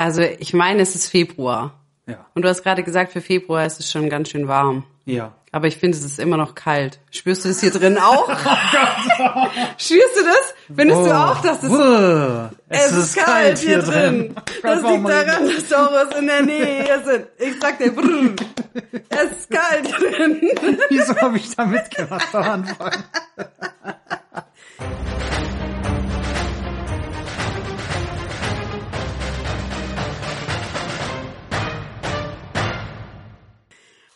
Also ich meine, es ist Februar. Ja. Und du hast gerade gesagt, für Februar ist es schon ganz schön warm. Ja. Aber ich finde, es ist immer noch kalt. Spürst du das hier drin auch? Spürst du das? Findest du auch, dass es, Buh, es ist kalt hier drin? Das warum liegt daran, dass Taurus in der Nähe sind. Ich sag dir, brrr, es ist kalt hier drin. Wieso habe ich da mitgemacht am Anfang?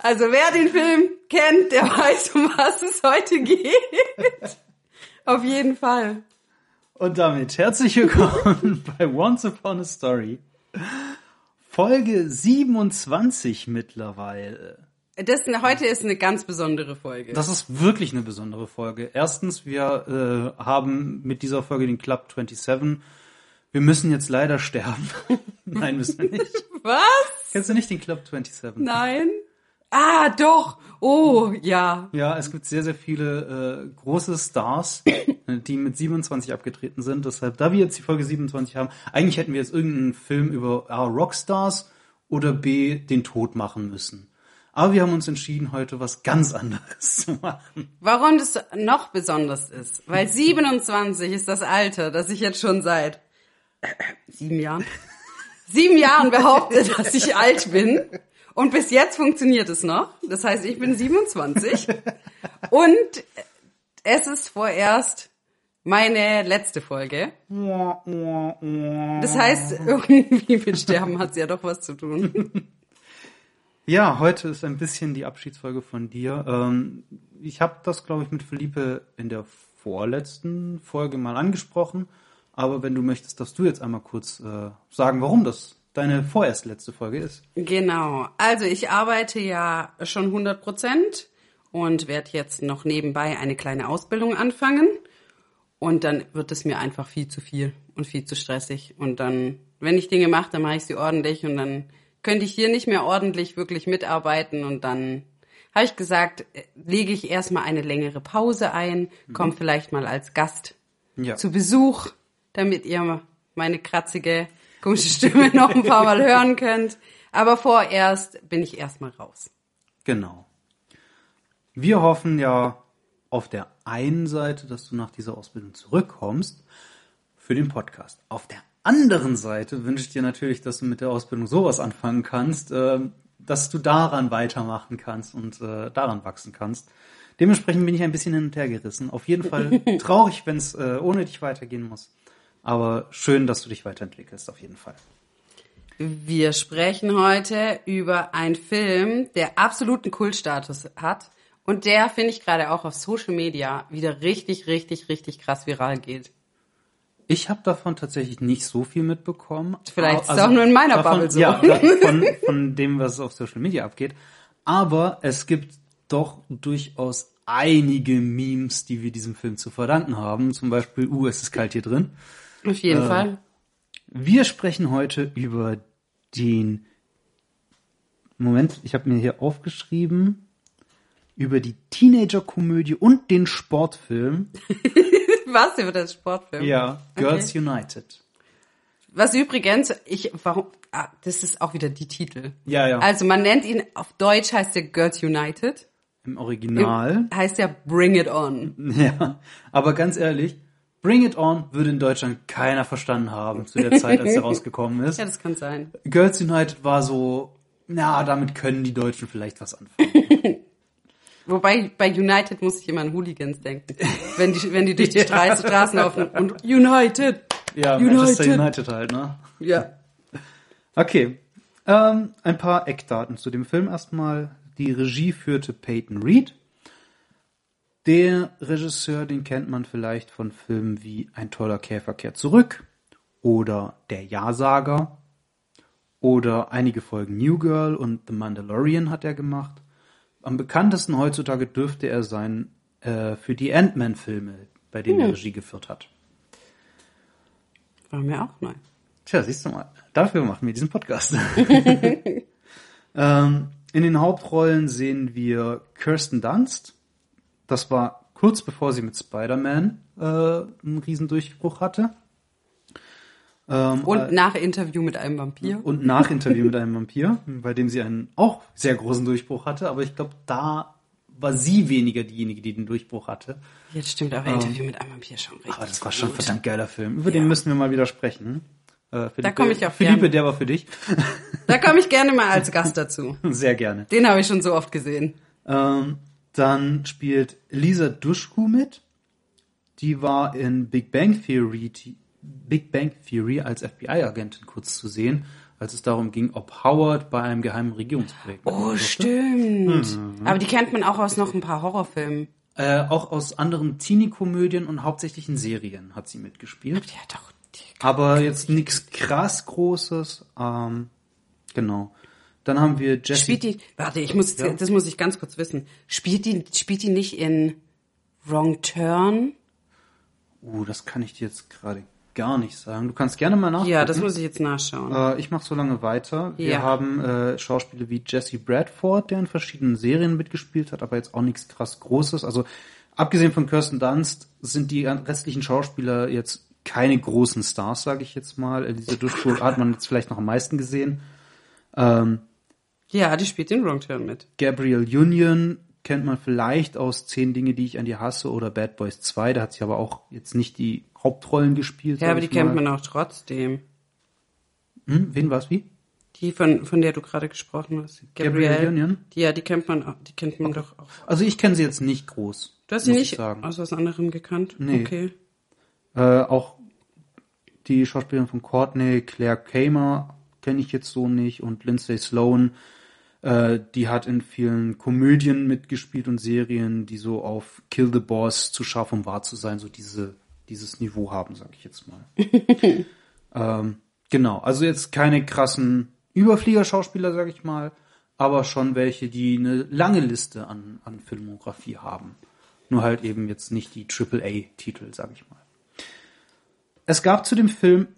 Also wer den Film kennt, der weiß, um was es heute geht. Auf jeden Fall. Und damit herzlich willkommen bei Once Upon a Story. Folge 27 mittlerweile. Das, heute ist eine ganz besondere Folge. Das ist wirklich eine besondere Folge. Erstens, wir äh, haben mit dieser Folge den Club 27. Wir müssen jetzt leider sterben. Nein, müssen wir nicht. was? Kennst du nicht den Club 27? Nein? Ah, doch. Oh, ja. Ja, es gibt sehr, sehr viele äh, große Stars, äh, die mit 27 abgetreten sind. Deshalb, da wir jetzt die Folge 27 haben, eigentlich hätten wir jetzt irgendeinen Film über A, Rockstars oder B, den Tod machen müssen. Aber wir haben uns entschieden, heute was ganz anderes zu machen. Warum das noch besonders ist? Weil 27 ist das Alter, das ich jetzt schon seit äh, sieben Jahren, sieben Jahren behaupte, dass ich alt bin. Und bis jetzt funktioniert es noch. Das heißt, ich bin 27. Und es ist vorerst meine letzte Folge. Das heißt, irgendwie mit Sterben hat es ja doch was zu tun. Ja, heute ist ein bisschen die Abschiedsfolge von dir. Ähm, ich habe das, glaube ich, mit Felipe in der vorletzten Folge mal angesprochen. Aber wenn du möchtest, darfst du jetzt einmal kurz äh, sagen, warum das deine vorerst letzte Folge ist. Genau. Also ich arbeite ja schon 100 Prozent und werde jetzt noch nebenbei eine kleine Ausbildung anfangen. Und dann wird es mir einfach viel zu viel und viel zu stressig. Und dann, wenn ich Dinge mache, dann mache ich sie ordentlich und dann könnte ich hier nicht mehr ordentlich wirklich mitarbeiten. Und dann habe ich gesagt, lege ich erstmal eine längere Pause ein, komme vielleicht mal als Gast Ja. zu Besuch, damit ihr meine kratzige, komische Stimme noch ein paar Mal hören könnt. Aber vorerst bin ich erstmal raus. Genau. Wir hoffen ja auf der einen Seite, dass du nach dieser Ausbildung zurückkommst für den Podcast. Auf der anderen Seite wünsche ich dir natürlich, dass du mit der Ausbildung sowas anfangen kannst, äh, dass du daran weitermachen kannst und äh, daran wachsen kannst. Dementsprechend bin ich ein bisschen hin und her gerissen. Auf jeden Fall traurig, wenn es äh, ohne dich weitergehen muss. Aber schön, dass du dich weiterentwickelst, auf jeden Fall. Wir sprechen heute über einen Film, der absoluten Kultstatus hat und der, finde ich, gerade auch auf Social Media wieder richtig, richtig, richtig krass viral geht. Ich habe davon tatsächlich nicht so viel mitbekommen. Vielleicht ist Also es auch nur in meiner davon, Bubble so. Ja, von, von dem, was auf Social Media abgeht. Aber es gibt doch durchaus einige Memes, die wir diesem Film zu verdanken haben. Zum Beispiel, uh, es ist kalt hier drin. Auf jeden Fall. Wir sprechen heute über den Moment, ich habe mir hier aufgeschrieben über die Teenager-Komödie und den Sportfilm. Was über das Sportfilm? Ja, Girls United. Was übrigens, ich, warum, ah, das ist auch wieder die Titel. Ja, ja. Also man nennt ihn, auf Deutsch heißt er Girls United. Im Original. Heißt ja Bring It On. Ja, aber ganz ehrlich, Bring It On würde in Deutschland keiner verstanden haben zu der Zeit, als er rausgekommen ist. Ja, das kann sein. Girls United war so, na, damit können die Deutschen vielleicht was anfangen. Wobei bei United muss ich immer an Hooligans denken. Wenn die, wenn die durch die Straße, Straßen laufen und United. Ja, United. Manchester United halt, ne? Ja. Okay, ähm, ein paar Eckdaten zu dem Film erstmal. Die Regie führte Peyton Reed. Der Regisseur, den kennt man vielleicht von Filmen wie Ein toller Käfer kehrt zurück oder Der Ja-Sager oder einige Folgen New Girl und The Mandalorian hat er gemacht. Am bekanntesten heutzutage dürfte er sein äh, für die Ant-Man-Filme, bei denen er Regie geführt hat. War mir auch neu. Tja, siehst du mal, dafür machen wir diesen Podcast. ähm, in den Hauptrollen sehen wir Kirsten Dunst. Das war kurz bevor sie mit Spider-Man äh, einen Riesendurchbruch hatte. Ähm, Und nach Interview mit einem Vampir. und nach Interview mit einem Vampir, bei dem sie einen auch sehr großen Durchbruch hatte, aber ich glaube, da war sie weniger diejenige, die den Durchbruch hatte. Jetzt stimmt aber Interview mit einem Vampir schon richtig. Aber das war schon ein verdammt geiler Film. Über den müssen wir mal wieder sprechen. Äh, Philippe, komm ich auf Philippe, gern. der war für dich. Da komme ich gerne mal als Gast dazu. Sehr gerne. Den habe ich schon so oft gesehen. Ähm, dann spielt Lisa Dushku mit. Die war in Big Bang Theory, Big Bang Theory als FBI-Agentin kurz zu sehen, als es darum ging, ob Howard bei einem geheimen Regierungsprojekt Oh, stimmt. Aber die kennt man auch aus noch ein paar Horrorfilmen. Äh, auch aus anderen Teenie-Komödien und hauptsächlich in Serien hat sie mitgespielt. Die hat doch. Die, Aber jetzt nichts krass Großes. Ähm, genau. Dann haben wir Jessie. spielt die. Warte, ich muss. Ja. Das muss ich ganz kurz wissen. Spielt die? Spielt die nicht in Wrong Turn? Uh, das kann ich dir jetzt gerade gar nicht sagen. Du kannst gerne mal nachgucken. Ja, das muss ich jetzt nachschauen. Äh, ich mache so lange weiter. Wir Ja. haben äh, Schauspieler wie Jesse Bradford, der in verschiedenen Serien mitgespielt hat, aber jetzt auch nichts krass Großes. Also abgesehen von Kirsten Dunst sind die restlichen Schauspieler jetzt keine großen Stars, sage ich jetzt mal. Elisa Dushku hat man jetzt vielleicht noch am meisten gesehen. Ähm, Ja, die spielt in Wrong Turn mit. Gabrielle Union kennt man vielleicht aus Zehn Dinge, die ich an dir hasse oder Bad Boys 2. Da hat sie aber auch jetzt nicht die Hauptrollen gespielt. Ja, aber die kennt man auch trotzdem. Hm, wen war's wie? Die von von der du gerade gesprochen hast, Gabrielle Gabrielle. Union? Die, ja, die kennt man, auch- die kennt man doch auch. Also ich kenne sie jetzt nicht groß. Du hast sie nicht aus was anderem gekannt? Nee. Okay. Äh, auch die Schauspielerin von Courtney, Claire Kamer, kenne ich jetzt so nicht. Und Lindsay Sloan, äh, die hat in vielen Komödien mitgespielt und Serien, die so auf Kill the Boss, zu scharf um wahr zu sein, so diese, dieses Niveau haben, sag ich jetzt mal. ähm, genau, also jetzt keine krassen Überfliegerschauspieler, sag ich mal, aber schon welche, die eine lange Liste an, an Filmografie haben. Nur halt eben jetzt nicht die AAA-Titel, sag ich mal. Es gab zu dem Film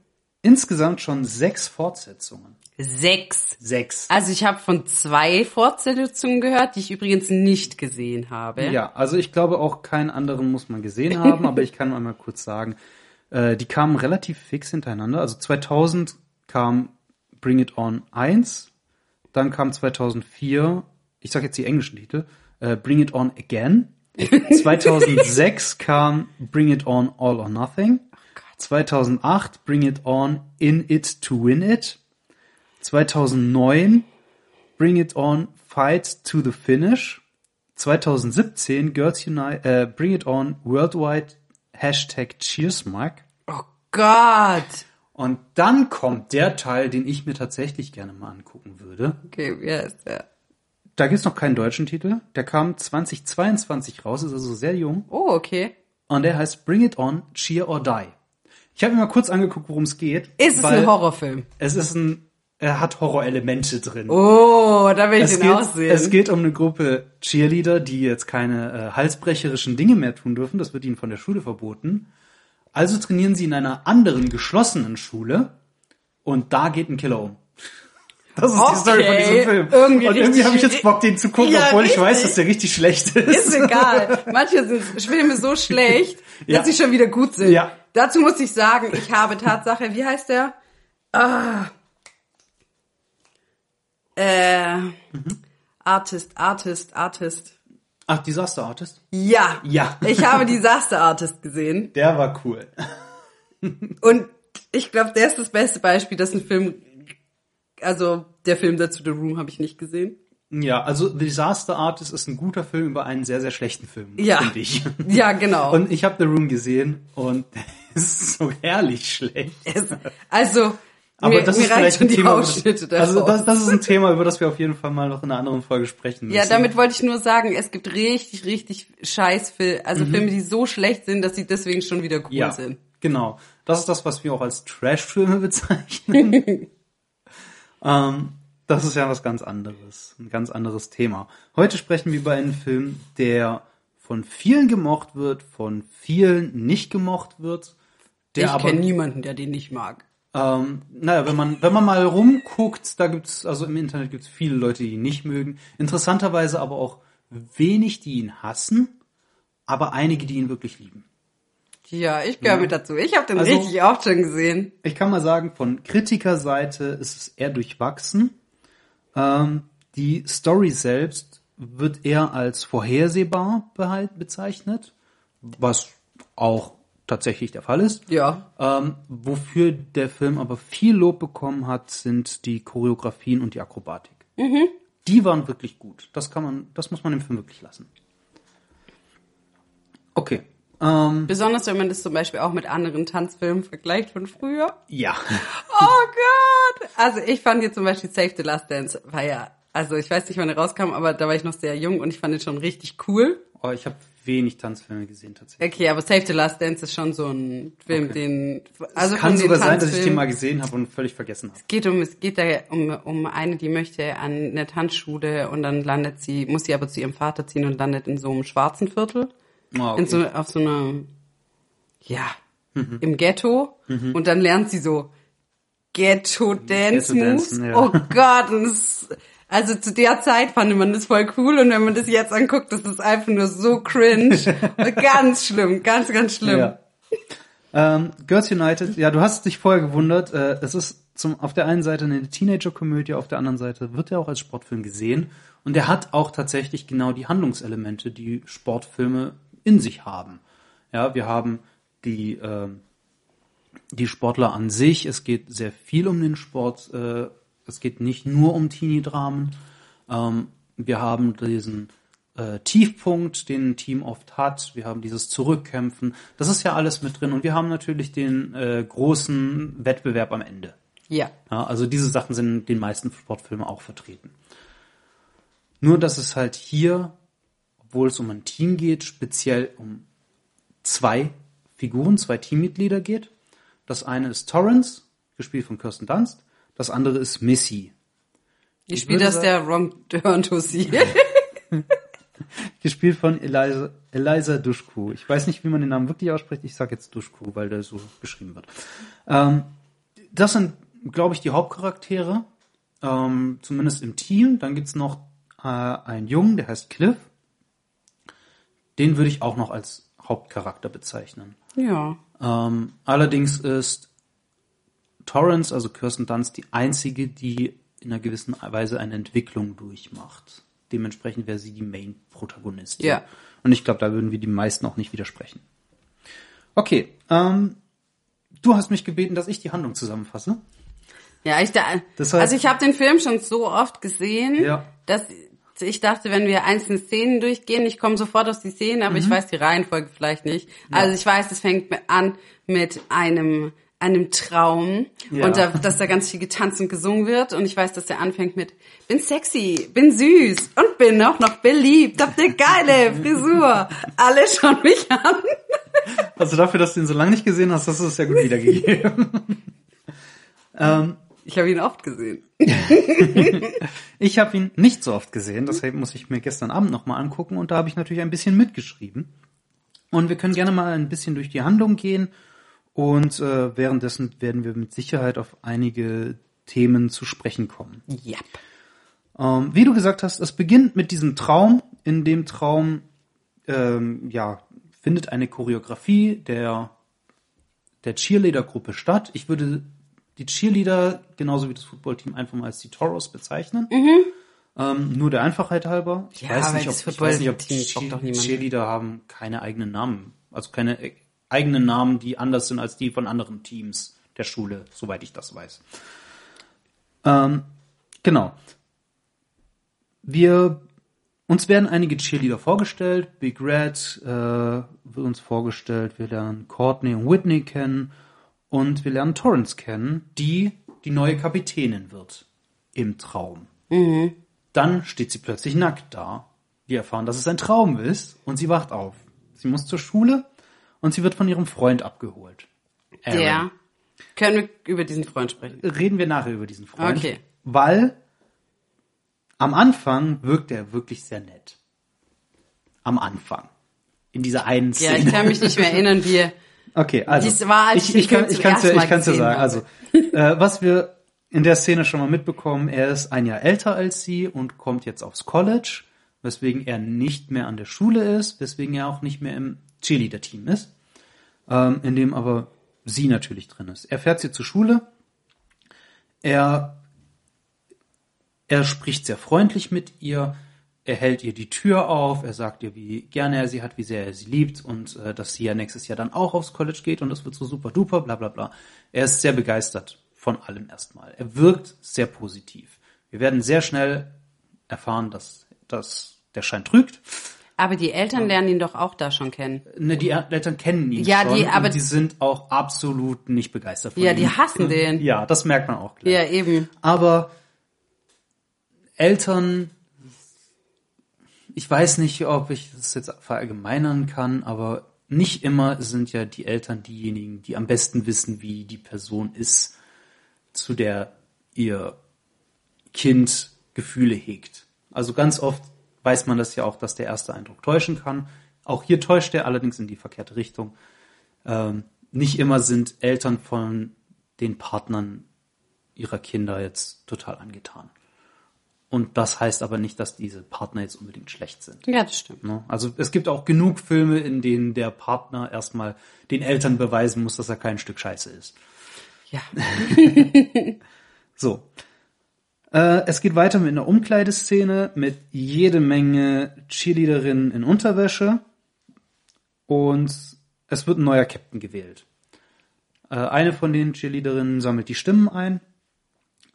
insgesamt schon sechs Fortsetzungen. Sechs. Sechs. Also ich habe von zwei Fortsetzungen gehört, die ich übrigens nicht gesehen habe. Ja, also ich glaube auch keinen anderen muss man gesehen haben, aber ich kann einmal kurz sagen, äh, die kamen relativ fix hintereinander. Also 2000 kam Bring It On 1, dann kam 2004, ich sage jetzt die englischen Titel, äh, Bring It On Again. 2006 kam Bring It On All or Nothing. 2008 Bring It On In It to Win It. 2009 Bring It On Fight to the Finish. 2017 Girls Unite, äh, Bring It On Worldwide Hashtag Cheersmark. Oh Gott. Und dann kommt der Teil, den ich mir tatsächlich gerne mal angucken würde. Okay, wie heißt der? Da gibt's noch keinen deutschen Titel. Der kam 2022 raus, ist also sehr jung. Oh, okay. Und der heißt Bring It On, Cheer or Die. Ich habe mir mal kurz angeguckt, worum es geht. Ist es ein Horrorfilm? Es ist ein, er hat Horrorelemente drin. Oh, da will ich es, den geht, aussehen. es geht um eine Gruppe Cheerleader, die jetzt keine äh, halsbrecherischen Dinge mehr tun dürfen. Das wird ihnen von der Schule verboten. Also trainieren sie in einer anderen geschlossenen Schule und da geht ein Killer um. Das ist die Okay, Story von diesem Film. irgendwie und irgendwie habe ich jetzt Bock, den zu gucken, Ja, obwohl ich richtig. weiß, dass der richtig schlecht ist. Ist egal. Manche sind Filme so schlecht, Ja. dass sie schon wieder gut sind. Ja. Dazu muss ich sagen, ich habe Tatsache, wie heißt der? Ah. Äh, Artist, Artist, Artist. Ach, Disaster Artist? Ja. Ja. Ich habe Disaster Artist gesehen. Der war cool. Und ich glaube, der ist das beste Beispiel, dass ein Film, also der Film dazu, The Room, habe ich nicht gesehen. Ja, also Disaster Artist ist ein guter Film über einen sehr, sehr schlechten Film, Ja. finde ich. Ja, genau. Und ich habe The Room gesehen und ist so herrlich schlecht. also, Aber mir, das mir ist vielleicht schon die Thema, Ausschnitte über das, also das, das ist ein Thema, über das wir auf jeden Fall mal noch in einer anderen Folge sprechen müssen. Ja, damit wollte ich nur sagen, es gibt richtig, richtig scheiß Filme, also Filme, die so schlecht sind, dass sie deswegen schon wieder cool Mhm. ja, sind. genau. Das ist das, was wir auch als Trash-Filme bezeichnen. ähm, das ist ja was ganz anderes, ein ganz anderes Thema. Heute sprechen wir über einen Film, der von vielen gemocht wird, von vielen nicht gemocht wird. Der ich aber kenne niemanden, der den nicht mag. Ähm, naja, wenn man, wenn man mal rumguckt, da gibt's, also im Internet gibt's viele Leute, die ihn nicht mögen. Interessanterweise aber auch wenig, die ihn hassen, aber einige, die ihn wirklich lieben. Ja, ich gehöre Ja. mit dazu. Ich habe den Also- richtig oft schon gesehen. Ich kann mal sagen, von Kritikerseite ist es eher durchwachsen. Ähm, die Story selbst wird eher als vorhersehbar bezeichnet, was auch tatsächlich der Fall ist. Ja. Ähm, wofür der Film aber viel Lob bekommen hat, sind die Choreografien und die Akrobatik. Die waren wirklich gut. Das kann man, das muss man dem Film wirklich lassen. Okay. Ähm, Besonders wenn man das zum Beispiel auch mit anderen Tanzfilmen vergleicht von früher. ja. Oh Gott! Also ich fand jetzt zum Beispiel Save the Last Dance war ja, also ich weiß nicht, wann er rauskam, aber da war ich noch sehr jung und ich fand ihn schon richtig cool. Oh, ich habe wenig Tanzfilme gesehen tatsächlich. Okay, aber Save the Last Dance ist schon so ein Film, Okay. den also es kann sogar sein, dass ich den mal gesehen habe und völlig vergessen habe. Es geht um, es geht da um, um eine, die möchte an eine Tanzschule und dann landet sie, muss sie aber zu ihrem Vater ziehen und landet in so einem schwarzen Viertel. Oh, okay. In so, auf so einer, ja, Mhm. im Ghetto. Und dann lernt sie so Ghetto Dance Moves. Ghetto-Dancen, ja. Oh Gott, und es, also zu der Zeit fand man das voll cool und wenn man das jetzt anguckt, das ist einfach nur so cringe. ganz schlimm, ganz, ganz schlimm. Ja. Ähm, Girls United, ja, du hast dich vorher gewundert. Äh, es ist zum, auf der einen Seite eine Teenager-Komödie, auf der anderen Seite wird er auch als Sportfilm gesehen. Und er hat auch tatsächlich genau die Handlungselemente, die Sportfilme in sich haben. Ja, wir haben die, ähm, die Sportler an sich. Es geht sehr viel um den Sport. Äh, es geht nicht nur um Teenie-Dramen. Ähm, wir haben diesen äh, Tiefpunkt, den ein Team oft hat. Wir haben dieses Zurückkämpfen. Das ist ja alles mit drin. Und wir haben natürlich den äh, großen Wettbewerb am Ende. Ja. Ja, also diese Sachen sind in den meisten Sportfilmen auch vertreten. Nur, dass es halt hier, obwohl es um ein Team geht, speziell um zwei Figuren, zwei Teammitglieder geht. Das eine ist Torrance, gespielt von Kirsten Dunst. Das andere ist Missy, Ich spiele das der Ron Dörntussi. gespielt von Eliza, Eliza Dushku. Ich weiß nicht, wie man den Namen wirklich ausspricht. Ich sage jetzt Dushku, weil der so geschrieben wird. Ähm, das sind, glaube ich, die Hauptcharaktere, ähm, zumindest im Team. Dann gibt's noch äh, einen Jungen, der heißt Cliff. Den würde ich auch noch als Hauptcharakter bezeichnen. ja. Ähm, allerdings ist Torrance, also Kirsten Dunst, die einzige, die in einer gewissen Weise eine Entwicklung durchmacht. Dementsprechend wäre sie die Main-Protagonistin. Ja. Und ich glaube, da würden wir die meisten auch nicht widersprechen. Okay, ähm, du hast mich gebeten, dass ich die Handlung zusammenfasse. Ja, ich da, Das heißt- also ich habe den Film schon so oft gesehen, Ja. dass ich dachte, wenn wir einzelne Szenen durchgehen, ich komme sofort aus die Szenen, aber Mhm. ich weiß die Reihenfolge vielleicht nicht. Also ich weiß, es fängt an mit einem einem Traum Ja. und da, dass da ganz viel getanzt und gesungen wird und ich weiß, dass der anfängt mit bin sexy, bin süß und bin auch noch beliebt, hab eine geile Frisur. Alle schauen mich an. Also dafür, dass du ihn so lange nicht gesehen hast, hast du es ja gut wiedergegeben. Ich habe ihn oft gesehen. Ich habe ihn nicht so oft gesehen, deshalb muss ich mir gestern Abend nochmal angucken und da habe ich natürlich ein bisschen mitgeschrieben. Und wir können gerne mal ein bisschen durch die Handlung gehen und äh, währenddessen werden wir mit Sicherheit auf einige Themen zu sprechen kommen. Ja. Ähm, wie du gesagt hast, es beginnt mit diesem Traum. In dem Traum ähm, ja, findet eine Choreografie der, der Cheerleader-Gruppe statt. Ich würde die Cheerleader genauso wie das Footballteam einfach mal als die Toros bezeichnen. Ähm, nur der Einfachheit halber. Ich Ja, weiß nicht, ob, ich weiß nicht, ob die. Cheerleader haben keine eigenen Namen. Also keine eigenen Namen, die anders sind als die von anderen Teams der Schule, soweit ich das weiß. Ähm, genau. Wir uns werden einige Cheerleader vorgestellt. Big Red äh, wird uns vorgestellt. Wir lernen Courtney und Whitney kennen und wir lernen Torrance kennen, die die neue Kapitänin wird im Traum. Dann steht sie plötzlich nackt da. Wir erfahren, dass es ein Traum ist und sie wacht auf. Sie muss zur Schule und sie wird von ihrem Freund abgeholt. Aaron. Der. Können wir über diesen Freund sprechen? Reden wir nachher über diesen Freund. Okay. Weil am Anfang wirkt er wirklich sehr nett. Am Anfang. In dieser einen Ja, Szene. ich kann mich nicht mehr erinnern, wie er Okay, also Dies war, als ich, ich ich kann ich kann's ja, Mal ich kann's ja gesehen sagen. habe. Also äh, was wir in der Szene schon mal mitbekommen, er ist ein Jahr älter als sie und kommt jetzt aufs College, weswegen er nicht mehr an der Schule ist, weswegen er auch nicht mehr im Cheerleader-Team ist. ähm, in dem aber sie natürlich drin ist. Er fährt sie zur Schule. Er, er spricht sehr freundlich mit ihr. Er hält ihr die Tür auf. Er sagt ihr, wie gerne er sie hat, wie sehr er sie liebt und äh, dass sie ja nächstes Jahr dann auch aufs College geht und das wird so super duper, bla bla bla. Er ist sehr begeistert von allem erstmal. Er wirkt sehr positiv. Wir werden sehr schnell erfahren, dass, dass der Schein trügt. Aber die Eltern lernen ihn doch auch da schon kennen. Ne, die Eltern kennen ihn Ja, schon die- aber- und die sind auch absolut nicht begeistert von Ja, ihm. die hassen den. Ja, das merkt man auch gleich. Ja, eben. Aber Eltern, ich weiß nicht, ob ich das jetzt verallgemeinern kann, aber nicht immer sind ja die Eltern diejenigen, die am besten wissen, wie die Person ist, zu der ihr Kind Gefühle hegt. Also ganz oft weiß man das ja auch, dass der erste Eindruck täuschen kann. Auch hier täuscht er allerdings in die verkehrte Richtung. Ähm, nicht immer sind Eltern von den Partnern ihrer Kinder jetzt total angetan. Und das heißt aber nicht, dass diese Partner jetzt unbedingt schlecht sind. Ja, das stimmt. Ne? Also es gibt auch genug Filme, in denen der Partner erstmal den Eltern beweisen muss, dass er kein Stück Scheiße ist. Ja. So. Äh, es geht weiter mit einer Umkleideszene mit jede Menge Cheerleaderinnen in Unterwäsche. Und es wird ein neuer Captain gewählt. Äh, eine von den Cheerleaderinnen sammelt die Stimmen ein.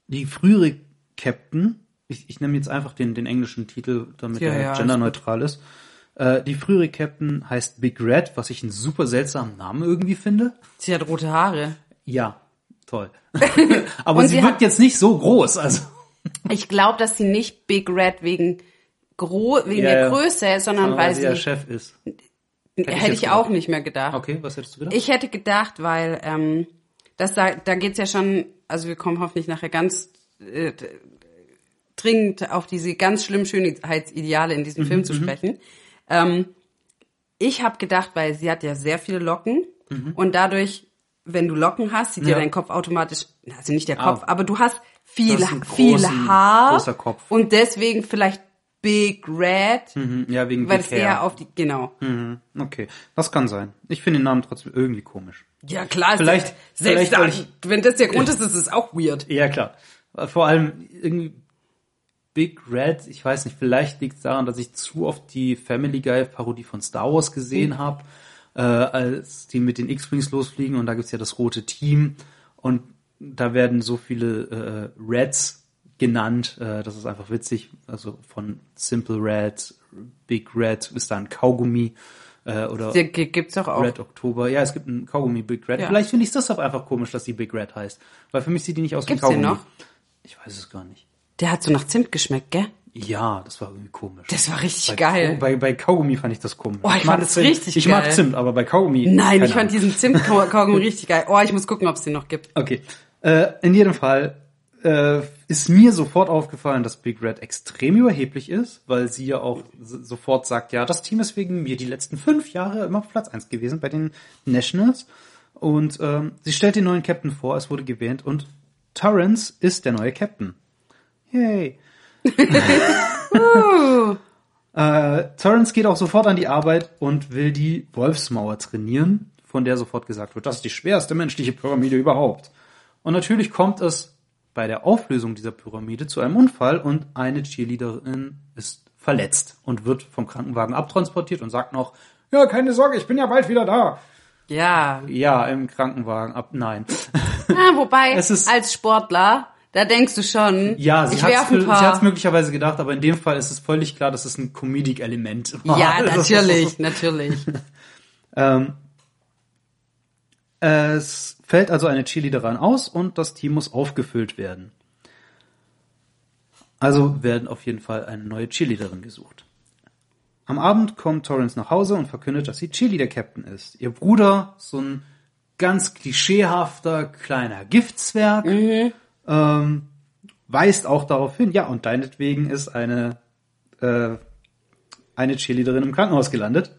Die frühere Captain, ich, ich nehme jetzt einfach den, den englischen Titel, damit Ja, er ja, genderneutral ist. Äh, die frühere Captain heißt Big Red, was ich einen super seltsamen Namen irgendwie finde. Sie hat rote Haare. Ja, toll. Aber sie, sie wirkt jetzt nicht so groß, also. Ich glaube, dass sie nicht Big Red wegen, Gro wegen Ja, der. Größe, sondern weil sie der Chef ist. hätte ich ich, jetzt auch nicht mehr gedacht. Okay, was hättest du gedacht? Ich hätte gedacht, weil ähm, das da, da geht's ja schon, also wir kommen hoffentlich nachher ganz äh, dringend auf diese ganz schlimmen Schönheitsideale in Mhm, diesem Film zu sprechen. Ähm, ich habe gedacht, weil sie hat ja sehr viele Locken und dadurch, wenn du Locken hast, sieht ja, Mhm. Ja. dein Kopf automatisch, also nicht der. Kopf, aber du hast viel, viel großen- Haar großer Kopf. und deswegen vielleicht Big Red, Mhm, ja, wegen weil es Big Hair. eher auf die, genau. Mhm, okay, das kann sein. Ich finde den Namen trotzdem irgendwie komisch. Ja klar, Vielleicht- selbst vielleicht, da, wenn das der Grund ist, ist es auch weird. Ja, klar. Vor allem irgendwie Big Red, ich weiß nicht, vielleicht liegt es daran, dass ich zu oft die Family Guy Parodie von Star Wars gesehen habe, äh, als die mit den X-Wings losfliegen und da gibt's ja das rote Team und da werden so viele äh, Reds genannt, äh, das ist einfach witzig, also von Simple Red, Big Red ist da ein Kaugummi äh, oder gibt's doch auch. Red Oktober. Ja, es gibt einen Kaugummi Big Red. Ja. Vielleicht finde ich das auch einfach komisch, dass die Big Red heißt. Weil für mich sieht die nicht aus wie den Kaugummi. noch? Ich weiß es gar nicht. Der hat so nach Zimt geschmeckt, gell? Ja, das war irgendwie komisch. Das war richtig bei, geil. Bei, bei Kaugummi fand ich das komisch. Oh, ich mag fand das Zimt. richtig Ich geil. mag Zimt, aber bei Kaugummi. Nein, ich fand Ahnung. diesen Zimt-Kaugummi richtig geil. Oh, ich muss gucken, ob es den noch gibt. Okay. Äh, in jedem Fall äh, ist mir sofort aufgefallen, dass Big Red extrem überheblich ist, weil sie ja auch sofort sagt, ja, das Team ist wegen mir die letzten fünf Jahre immer Platz eins gewesen bei den Nationals. Und ähm, sie stellt den neuen Captain vor, es wurde gewählt und Torrance ist der neue Captain. Yay. äh, Torrance geht auch sofort an die Arbeit und will die Wolfsmauer trainieren, von der sofort gesagt wird, das ist die schwerste menschliche Pyramide überhaupt. Und natürlich kommt es bei der Auflösung dieser Pyramide zu einem Unfall und eine Cheerleaderin ist verletzt und wird vom Krankenwagen abtransportiert und sagt noch, ja, keine Sorge, ich bin ja bald wieder da. Ja. Ja, im Krankenwagen ab, nein. Ah, wobei, Es ist- als Sportler, da denkst du schon, Ja, sie ich hat es möglicherweise gedacht, aber in dem Fall ist es völlig klar, dass es ein Comedic-Element war. ja, natürlich, natürlich. Ähm, es fällt also eine Cheerleaderin aus und das Team muss aufgefüllt werden. Also werden auf jeden Fall eine neue Cheerleaderin gesucht. Am Abend kommt Torrance nach Hause und verkündet, dass sie Cheerleader-Captain ist. Ihr Bruder, so ein ganz klischeehafter kleiner Giftzwerg, ähm, weist auch darauf hin, ja, und deinetwegen ist eine, äh, eine Cheerleaderin im Krankenhaus gelandet.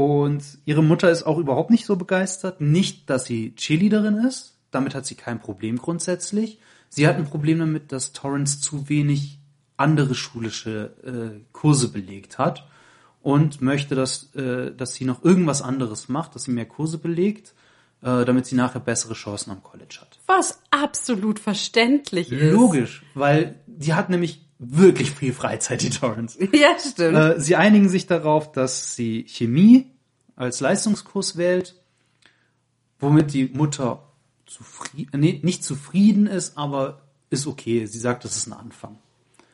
Und ihre Mutter ist auch überhaupt nicht so begeistert. Nicht, dass sie Cheerleaderin ist. Damit hat sie kein Problem grundsätzlich. Sie hat ein Problem damit, dass Torrance zu wenig andere schulische äh, Kurse belegt hat. und möchte, dass, äh, dass sie noch irgendwas anderes macht, dass sie mehr Kurse belegt, äh, damit sie nachher bessere Chancen am College hat. Was absolut verständlich ist. Logisch, weil die hat nämlich wirklich viel Freizeit, die Torrance. Ja, stimmt. Äh, sie einigen sich darauf, dass sie Chemie als Leistungskurs wählt, womit die Mutter zufrieden, nee, nicht zufrieden ist, aber ist okay. Sie sagt, das ist ein Anfang.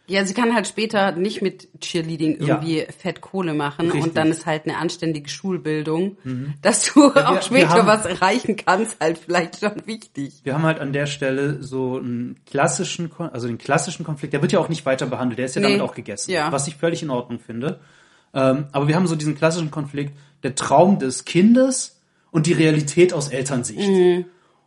Ja, sie kann halt später nicht mit Cheerleading Ja. irgendwie Fett Kohle machen Richtig. Mhm. und dann ist halt eine anständige Schulbildung, dass du wir- auch später haben- was erreichen kannst, halt vielleicht schon wichtig. Wir haben halt an der Stelle so einen klassischen, also den klassischen Konflikt, der wird ja auch nicht weiter behandelt, der ist ja Nee. damit auch gegessen, Ja. was ich völlig in Ordnung finde. Ähm, aber wir haben so diesen klassischen Konflikt, der Traum des Kindes und die Realität aus Elternsicht. Mhm.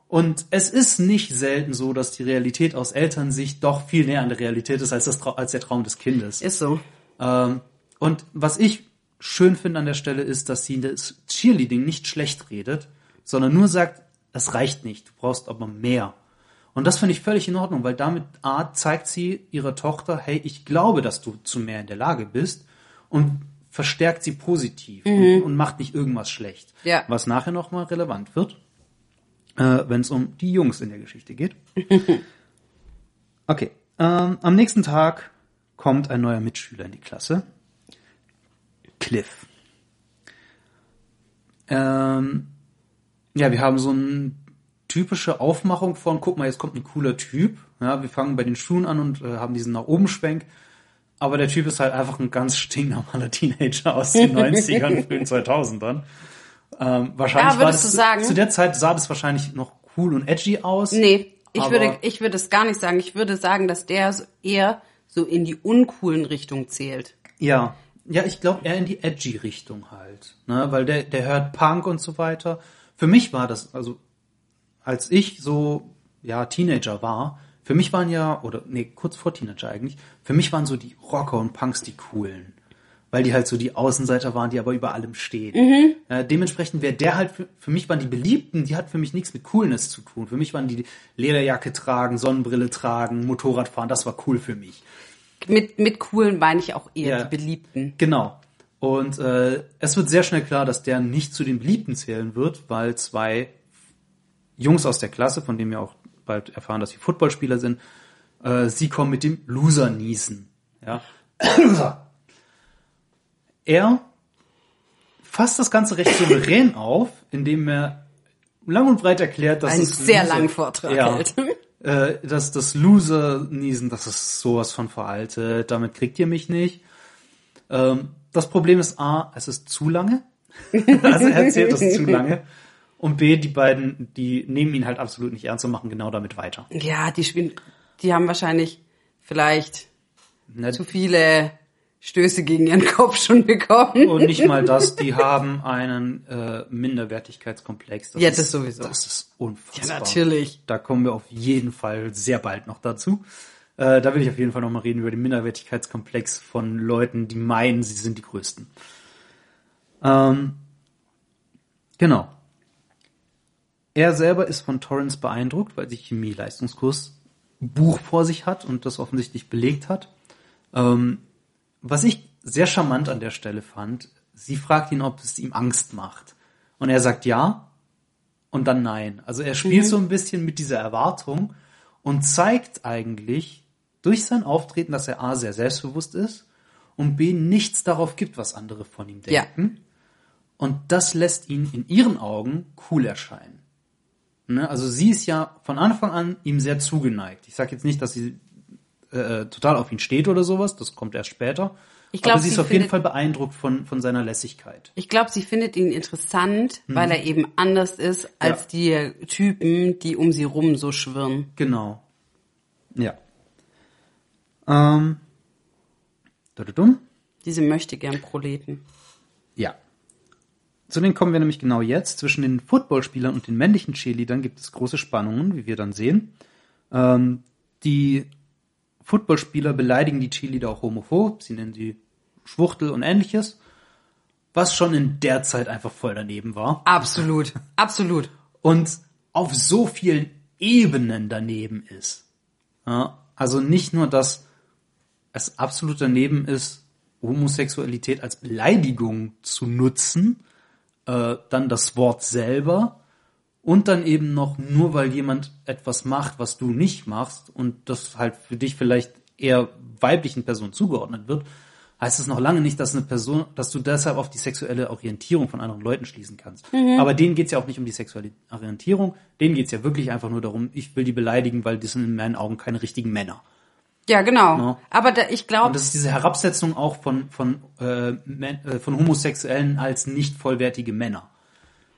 Und es ist nicht selten so, dass die Realität aus Elternsicht doch viel näher an der Realität ist als, das, als der Traum des Kindes. Ist so. Ähm, und was ich schön finde an der Stelle ist, dass sie das Cheerleading nicht schlecht redet, sondern nur sagt, es reicht nicht, du brauchst aber mehr. Und das finde ich völlig in Ordnung, weil damit A zeigt sie ihrer Tochter, hey, ich glaube, dass du zu mehr in der Lage bist und verstärkt sie positiv und, und macht nicht irgendwas schlecht. Ja. Was nachher nochmal relevant wird, äh, wenn es um die Jungs in der Geschichte geht. Okay. Ähm, am nächsten Tag kommt ein neuer Mitschüler in die Klasse. Cliff. Ähm, ja, wir haben so eine typische Aufmachung von, guck mal, jetzt kommt ein cooler Typ. Ja, wir fangen bei den Schuhen an und äh, haben diesen nach oben Schwenk. Aber der Typ ist halt einfach ein ganz stinknormaler Teenager aus den 90ern, frühen 2000ern. Ähm, wahrscheinlich Ja, war das, zu der Zeit sah das wahrscheinlich noch cool und edgy aus. Nee, ich würde, ich würde es gar nicht sagen. Ich würde sagen, dass der eher so in die uncoolen Richtung zählt. Ja, ja, ich glaube eher in die edgy Richtung halt, ne, weil der der hört Punk und so weiter. Für mich war das also als ich so ja Teenager war, für mich waren ja oder nee, kurz vor Teenager eigentlich, für mich waren so die Rocker und Punks die coolen, weil die halt so die Außenseiter waren, die aber über allem stehen. Äh, dementsprechend wäre der halt für, für mich waren die Beliebten, die hat für mich nichts mit Coolness zu tun. Für mich waren die Lederjacke tragen, Sonnenbrille tragen, Motorrad fahren, das war cool für mich. Mit, mit coolen meine ich auch eher Ja. die Beliebten. Genau. Und äh, es wird sehr schnell klar, dass der nicht zu den Beliebten zählen wird, weil zwei Jungs aus der Klasse, von denen wir auch bald erfahren, dass sie Footballspieler sind, äh, sie kommen mit dem Loser-Niesen. Ja. Loser. Er fasst das Ganze recht souverän auf, indem er lang und breit erklärt, dass Einen es sehr Loser- langen Vortrag ja, hält. äh, dass das Loser-Niesen, das ist sowas von veraltet, damit kriegt ihr mich nicht. Ähm, das Problem ist A, es ist zu lange. also er erzählt das zu lange. Und B, die beiden, die nehmen ihn halt absolut nicht ernst und machen genau damit weiter. Ja, die spielen, die haben wahrscheinlich vielleicht Ne? zu viele Stöße gegen ihren Kopf schon bekommen. Und nicht mal das, die haben einen äh, Minderwertigkeitskomplex. Ja, das sowieso. Das ist unfassbar. Ja, natürlich. Da kommen wir auf jeden Fall sehr bald noch dazu. Äh, da will ich auf jeden Fall noch mal reden über den Minderwertigkeitskomplex von Leuten, die meinen, sie sind die Größten. Ähm, genau. Er selber ist von Torrance beeindruckt, weil sie Chemie-Leistungskurs Buch vor sich hat und das offensichtlich belegt hat. Ähm, was ich sehr charmant an der Stelle fand, sie fragt ihn, ob es ihm Angst macht. Und er sagt ja und dann nein. Also er spielt so ein bisschen mit dieser Erwartung und zeigt eigentlich durch sein Auftreten, dass er A sehr selbstbewusst ist und B nichts darauf gibt, was andere von ihm Ja. denken. Und das lässt ihn in ihren Augen cool erscheinen. Ne? Also sie ist ja von Anfang an ihm sehr zugeneigt. Ich sage jetzt nicht, dass sie äh, total auf ihn steht oder sowas, das kommt erst später. Ich glaub, Aber sie ist sie auf jeden Fall beeindruckt von, von seiner Lässigkeit. Ich glaube, sie findet ihn interessant, weil er eben anders ist als die Typen, die um sie rum so schwirren. Genau. Ja. Ähm. Dumm. Diese möchte gern Proleten. Ja. Zu denen kommen wir nämlich genau jetzt. Zwischen den Footballspielern und den männlichen Cheerleadern gibt es große Spannungen, wie wir dann sehen. Ähm, die Footballspieler beleidigen die Cheerleader auch homophob. Sie nennen sie Schwuchtel und ähnliches. Was schon in der Zeit einfach voll daneben war. Absolut, absolut. und auf so vielen Ebenen daneben ist. Ja, also nicht nur, dass es absolut daneben ist, Homosexualität als Beleidigung zu nutzen, äh, dann das Wort selber und dann eben noch nur weil jemand etwas macht, was du nicht machst und das halt für dich vielleicht eher weiblichen Personen zugeordnet wird, heißt es noch lange nicht, dass eine Person, dass du deshalb auf die sexuelle Orientierung von anderen Leuten schließen kannst. Aber denen geht's ja auch nicht um die sexuelle Orientierung, denen geht's ja wirklich einfach nur darum, ich will die beleidigen, weil das sind in meinen Augen keine richtigen Männer. Ja, genau. Ja. Aber da, ich Und glaube, das ist diese Herabsetzung auch von, von, äh, äh, von Homosexuellen als nicht vollwertige Männer.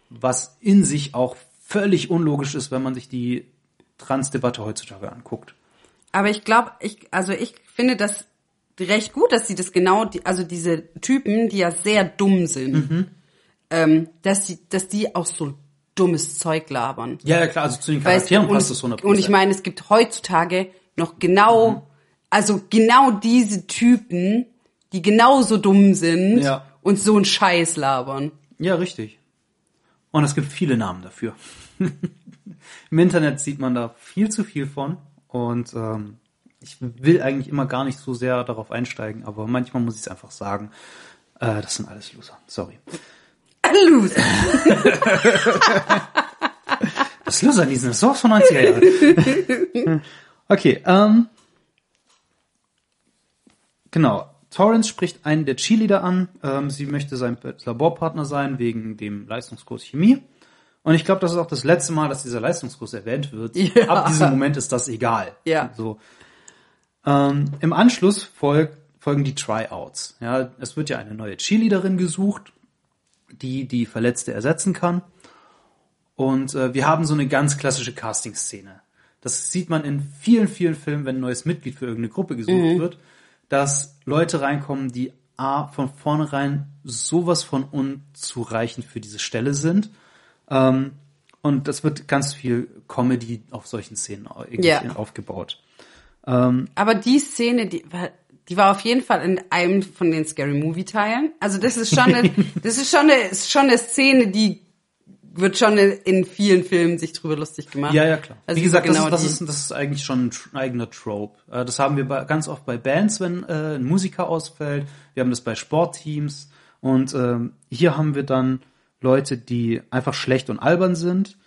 Was in sich auch völlig unlogisch ist, wenn man sich die Transdebatte heutzutage anguckt. aber ich glaube, ich, also ich finde das recht gut, dass sie das genau, die, also diese Typen, die ja sehr dumm sind, Mhm. ähm, dass sie, dass die auch so dummes Zeug labern. Ja, ja, klar, also zu den Weißt Charakteren und, passt das 100%. und ich meine, es gibt heutzutage noch genau, Mhm. also genau diese Typen, die genauso dumm sind Ja. und so einen Scheiß labern. Ja, richtig. Und es gibt viele Namen dafür. Im Internet sieht man da viel zu viel von. Und ähm, ich will eigentlich immer gar nicht so sehr darauf einsteigen, aber manchmal muss ich es einfach sagen. Äh, das sind alles Loser. Sorry. Loser. Das Loser-Liesen ist sowas von 90er Jahre. Okay, ähm, genau. Torrance spricht einen der Cheerleader an. Ähm, sie möchte sein Laborpartner sein wegen dem Leistungskurs Chemie. Und ich glaube, das ist auch das letzte Mal, dass dieser Leistungskurs erwähnt wird. Ja. Ab diesem Moment ist das egal. Ja. So. Ähm, Im Anschluss folg, folgen die Tryouts. Ja, es wird ja eine neue Cheerleaderin gesucht, die die Verletzte ersetzen kann. Und äh, wir haben so eine ganz klassische Casting-Szene. Das sieht man in vielen, vielen Filmen, wenn ein neues Mitglied für irgendeine Gruppe gesucht wird, dass Leute reinkommen, die A, von vornherein sowas von unzureichend für diese Stelle sind. Ähm, und das wird ganz viel Comedy auf solchen Szenen Ja. aufgebaut. Aber die Szene, die war, die war auf jeden Fall in einem von den Scary Movie Teilen. Also das ist schon eine, das ist schon eine, ist schon eine Szene, die wird schon in vielen Filmen sich drüber lustig gemacht. Ja, ja, klar. Also Wie gesagt, genau das, ist, das, ist, das ist eigentlich schon ein eigener Trope. Äh, Das haben wir bei, ganz oft bei Bands, wenn äh, ein Musiker ausfällt. Wir haben das bei Sportteams. Und ähm, hier haben wir dann Leute, die einfach schlecht und albern sind.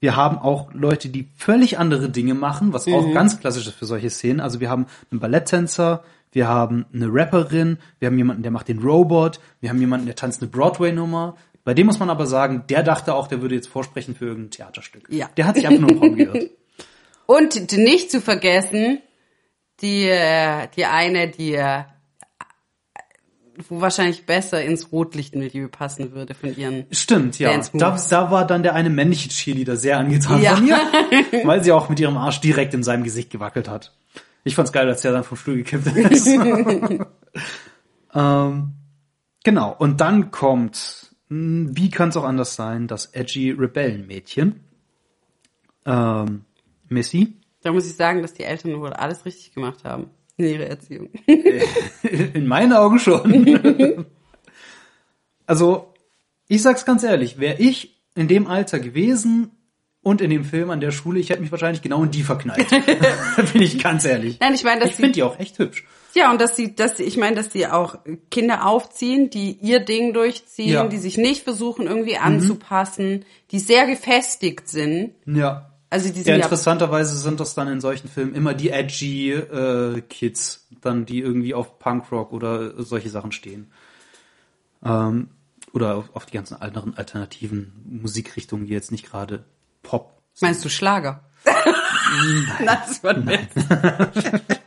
Wir haben auch Leute, die völlig andere Dinge machen, was auch ganz klassisch ist für solche Szenen. Also wir haben einen Balletttänzer, wir haben eine Rapperin, wir haben jemanden, der macht den Robot, wir haben jemanden, der tanzt eine Broadway-Nummer. Bei dem muss man aber sagen, der dachte auch, der würde jetzt vorsprechen für irgendein Theaterstück. Ja. Der hat sich einfach nur im Raum geirrt. Und nicht zu vergessen, die, äh, die eine, die, äh, wo wahrscheinlich besser ins Rotlichtmilieu passen würde von ihren. Stimmt, ja. Da, da war dann der eine männliche Cheerleader sehr angetan Ja. von ihr, weil sie auch mit ihrem Arsch direkt in seinem Gesicht gewackelt hat. Ich fand's geil, als der dann vom Stuhl gekippt ist. ähm, genau. Und dann kommt, mh, wie kann es auch anders sein, das edgy Rebellenmädchen, ähm, Missy. Da muss ich sagen, dass die Eltern wohl alles richtig gemacht haben in ihrer Erziehung. In meinen Augen schon. also, ich sag's ganz ehrlich, wäre ich in dem Alter gewesen und in dem Film an der Schule, ich hätte mich wahrscheinlich genau in die verknallt. Bin ich ganz ehrlich. Nein, ich meine, dass Ich sie finde die auch echt hübsch. Ja, und dass sie, dass sie, ich meine, dass die auch Kinder aufziehen, die ihr Ding durchziehen, Ja. die sich nicht versuchen irgendwie anzupassen, die sehr gefestigt sind. Ja. Also die Ja, sind ja, interessanterweise sind das dann in solchen Filmen immer die edgy äh, Kids, dann die irgendwie auf Punkrock oder solche Sachen stehen. Ähm, oder auf, auf die ganzen anderen alternativen Musikrichtungen, die jetzt nicht gerade Pop meinst du Schlager? das wird nett.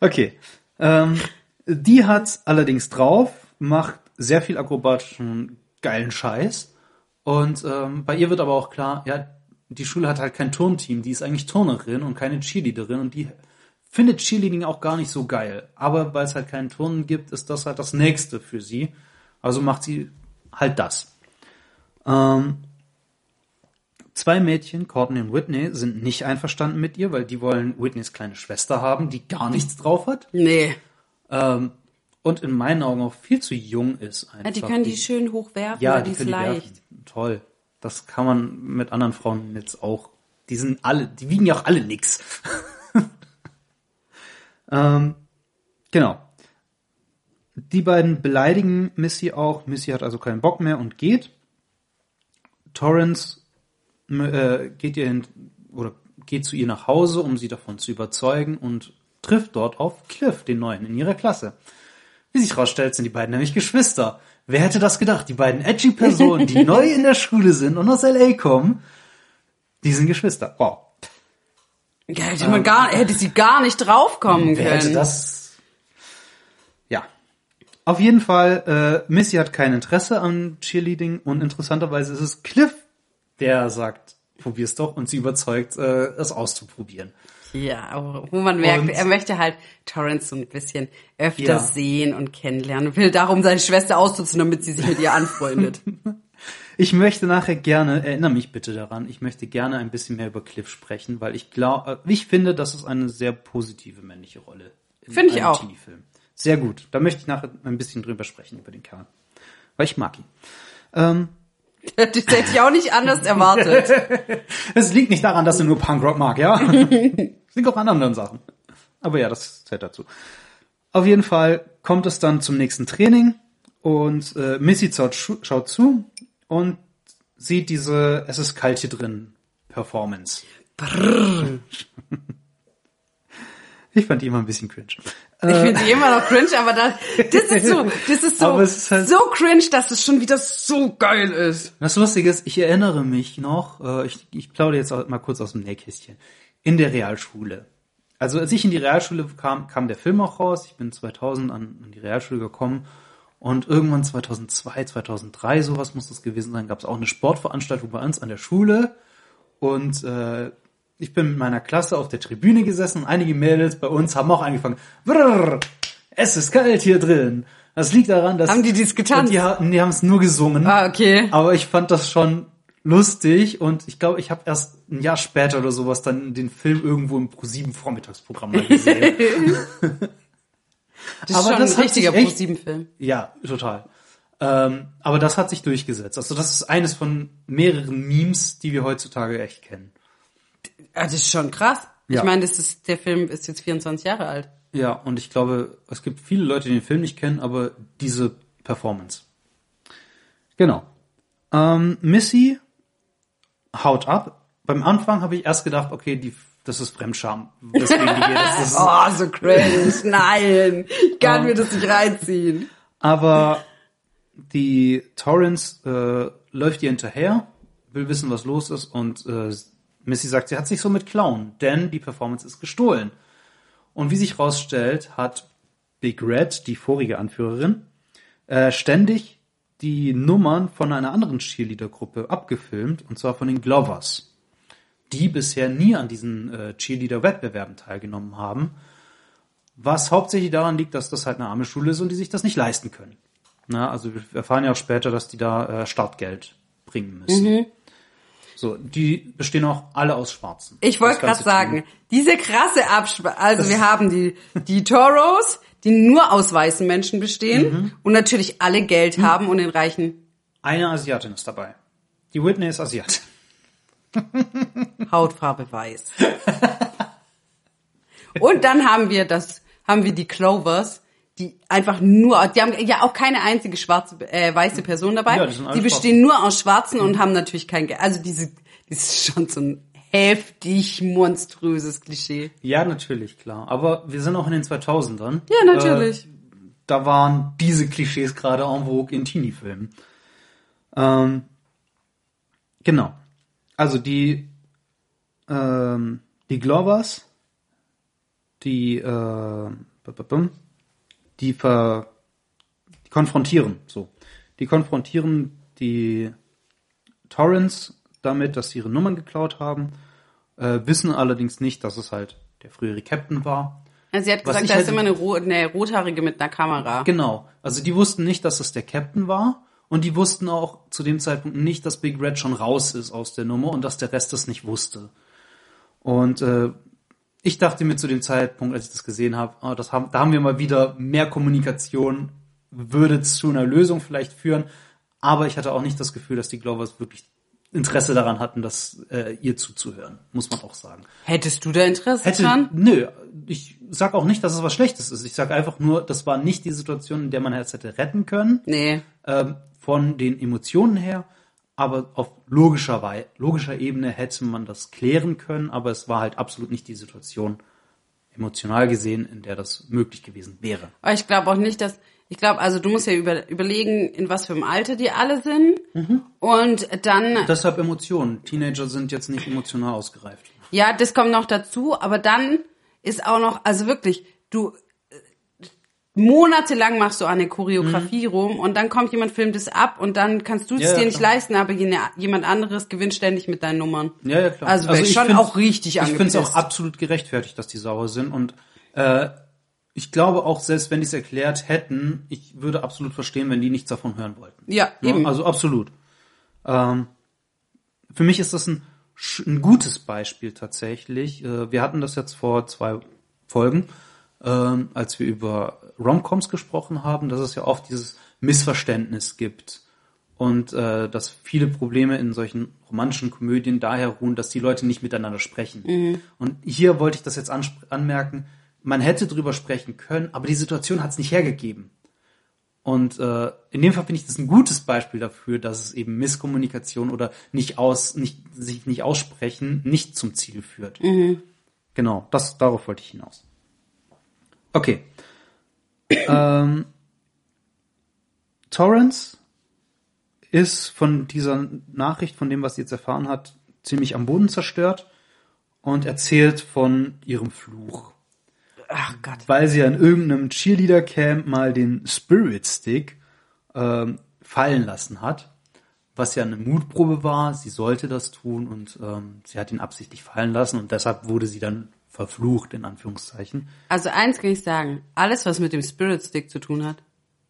Okay. Ähm, die hat's allerdings drauf, macht sehr viel akrobatischen, geilen Scheiß. Und ähm, bei ihr wird aber auch klar, ja, die Schule hat halt kein Turnteam, die ist eigentlich Turnerin und keine Cheerleaderin und die findet Cheerleading auch gar nicht so geil. Aber weil es halt keinen Turnen gibt, ist das halt das Nächste für sie. Also macht sie halt das. Ähm, zwei Mädchen, Courtney und Whitney, sind nicht einverstanden mit ihr, weil die wollen Whitneys kleine Schwester haben, die gar nichts drauf hat. Nee. Ähm, und in meinen Augen auch viel zu jung ist einfach. Ja, die können die schön hochwerfen, ja, die die ist die leicht. werfen. Toll. Das kann man mit anderen Frauen jetzt auch. Die sind alle, die wiegen ja auch alle nix. ähm, genau. Die beiden beleidigen Missy auch. Missy hat also keinen Bock mehr und geht. Torrance äh, geht ihr hin, oder geht zu ihr nach Hause, um sie davon zu überzeugen und trifft dort auf Cliff, den Neuen in ihrer Klasse. Wie sich herausstellt, sind die beiden nämlich Geschwister. Wer hätte das gedacht? Die beiden edgy Personen, die neu in der Schule sind und aus LA kommen, die sind Geschwister. Wow. Ja, hätte, man gar, hätte sie gar nicht draufkommen Wer hätte können. das? Ja. Auf jeden Fall, äh, Missy hat kein Interesse am Cheerleading und interessanterweise ist es Cliff, der sagt, probier's doch und sie überzeugt, äh, es auszuprobieren. Ja, wo man merkt, Und- er möchte halt Torrance so ein bisschen öfter Ja. sehen und kennenlernen. Will darum seine Schwester ausnutzen, damit sie sich mit ihr anfreundet. Ich möchte nachher gerne, erinnere mich bitte daran, ich möchte gerne ein bisschen mehr über Cliff sprechen, weil ich glaube, ich finde, das ist eine sehr positive männliche Rolle. in Finde ich auch. Teenie-Film. Sehr gut. Da möchte ich nachher ein bisschen drüber sprechen, über den Kerl. Weil ich mag ihn. Ähm, das hätte ich auch nicht anders erwartet. es liegt nicht daran, dass er nur Punkrock mag, ja? es liegt auch an anderen Sachen. Aber ja, das zählt dazu. Auf jeden Fall kommt es dann zum nächsten Training und äh, Missy schaut, schaut zu und sieht diese Es ist kalt hier drin Performance. Ich fand die immer ein bisschen cringe. Ich finde die immer noch cringe, aber das, das ist so, das ist so, ist halt- so cringe, dass es schon wieder so geil ist. Das Lustige ist, ich erinnere mich noch, äh, ich, ich plaudere jetzt mal kurz aus dem Nähkästchen, in der Realschule. Also als ich in die Realschule kam, kam der Film auch raus. Ich bin 2000 an, an die Realschule gekommen und irgendwann 2002, 2003, sowas muss das gewesen sein, gab es auch eine Sportveranstaltung bei uns an der Schule und äh, ich bin mit meiner Klasse auf der Tribüne gesessen und einige Mädels bei uns haben auch angefangen, Brrr, es ist kalt hier drin. Das liegt daran, dass... Haben die dies getanzt? Die, ha- die haben es nur gesungen. Ah, okay. Aber ich fand das schon lustig und ich glaube, ich habe erst ein Jahr später oder sowas dann den Film irgendwo im Pro7 Vormittagsprogramm gesehen. Das ist Aber schon das ein richtiger echt- Pro-7-Film. ja, total. Ähm, aber das hat sich durchgesetzt. Also das ist eines von mehreren Memes, die wir heutzutage echt kennen. Also das ist schon krass. Ja. Ich meine, das ist, der Film ist jetzt 24 Jahre alt. Ja, und ich glaube, es gibt viele Leute, die den Film nicht kennen, aber diese Performance. Genau. Ähm, Missy haut ab. Beim Anfang habe ich erst gedacht, okay, die, das ist Fremdscham. Geht, das ist, Oh, so cringe. Nein, ich kann mir das nicht reinziehen. Aber die Torrance äh, läuft ihr hinterher, will wissen, was los ist und äh, Missy sagt, sie hat sich so mit klauen, denn die Performance ist gestohlen. Und wie sich rausstellt, hat Big Red, die vorige Anführerin, äh, ständig die Nummern von einer anderen Cheerleader-Gruppe abgefilmt, und zwar von den Glovers, die bisher nie an diesen äh, Cheerleader-Wettbewerben teilgenommen haben, was hauptsächlich daran liegt, dass das halt eine arme Schule ist und die sich das nicht leisten können. Na, also wir erfahren ja auch später, dass die da äh, Startgeld bringen müssen. So, die bestehen auch alle aus Schwarzen. Ich wollte gerade sagen, Team. diese krasse Absprache, also wir haben die, die Toros, die nur aus weißen Menschen bestehen Mhm. und natürlich alle Geld Hm. haben und den reichen Eine Asiatin ist dabei. Die Whitney ist Asiatin. Hautfarbe weiß. und dann haben wir das, haben wir die Clovers, die einfach nur, die haben ja auch keine einzige schwarze, äh, weiße Person dabei. Ja, die die bestehen nur aus Schwarzen und haben natürlich kein Geld. Also diese, das ist schon so ein heftig monströses Klischee. Ja, natürlich, klar. Aber wir sind auch in den 2000ern. Ja, natürlich. Äh, da waren diese Klischees gerade en vogue in Teenie-Filmen. Ähm, genau. Also die, ähm, die Glovers, die, äh, die, ver, die konfrontieren, so. Die konfrontieren die Torrance damit, dass sie ihre Nummern geklaut haben, äh, wissen allerdings nicht, dass es halt der frühere Captain war. Also sie hat Was gesagt, da ist halt- immer eine, Ro eine Rothaarige mit einer Kamera. Genau. Also die wussten nicht, dass es der Captain war. Und die wussten auch zu dem Zeitpunkt nicht, dass Big Red schon raus ist aus der Nummer und dass der Rest das nicht wusste. Und äh, ich dachte mir zu dem Zeitpunkt, als ich das gesehen habe, oh, das haben, da haben wir mal wieder mehr Kommunikation, würde zu einer Lösung vielleicht führen. Aber ich hatte auch nicht das Gefühl, dass die Glovers wirklich Interesse daran hatten, das äh, ihr zuzuhören, muss man auch sagen. Hättest du da Interesse Hätte, dran? nö, ich sag auch nicht, dass es was Schlechtes ist. Ich sag einfach nur, das war nicht die Situation, in der man es hätte retten können. Nee. Ähm, von den Emotionen her. Aber auf logischer, Wei logischer Ebene hätte man das klären können, aber es war halt absolut nicht die Situation, emotional gesehen, in der das möglich gewesen wäre. Aber ich glaube auch nicht, dass, ich glaube, also du musst ja über, überlegen, in was für einem Alter die alle sind. Und dann, Deshalb Emotionen. Teenager sind jetzt nicht emotional ausgereift. ja, das kommt noch dazu, aber dann ist auch noch, also wirklich, du, monatelang machst du eine Choreografie rum und dann kommt jemand, filmt es ab und dann kannst du es Ja, ja, dir nicht klar. leisten, aber jemand anderes gewinnt ständig mit deinen Nummern. Ja, ja, klar. Also, wär ich schon auch richtig Ich finde es auch angepisst. absolut gerechtfertigt, dass die sauer sind. Und äh, ich glaube auch, selbst wenn die es erklärt hätten, ich würde absolut verstehen, wenn die nichts davon hören wollten. Ja, Ja, eben. Also absolut. Ähm, für mich ist das ein, ein gutes Beispiel tatsächlich. Äh, wir hatten das jetzt vor zwei Folgen, ähm, als wir über Romcoms gesprochen haben, dass es ja oft dieses Missverständnis gibt und äh, dass viele Probleme in solchen romantischen Komödien daher ruhen, dass die Leute nicht miteinander sprechen. Und hier wollte ich das jetzt anmerken, man hätte drüber sprechen können, aber die Situation hat es nicht hergegeben. Und äh, in dem Fall finde ich das ein gutes Beispiel dafür, dass es eben Misskommunikation oder nicht aus, nicht, sich nicht aussprechen, nicht zum Ziel führt. Genau, das, darauf wollte ich hinaus. Okay. ähm, Torrance ist von dieser Nachricht, von dem, was sie jetzt erfahren hat, ziemlich am Boden zerstört und erzählt von ihrem Fluch Ach Gott. weil sie an irgendeinem Cheerleader-Camp mal den Spirit Stick ähm, fallen lassen hat, was ja eine Mutprobe war. Sie sollte das tun und ähm, sie hat ihn absichtlich fallen lassen und deshalb wurde sie dann verflucht, in Anführungszeichen. Also eins kann ich sagen, alles, was mit dem Spirit Stick zu tun hat,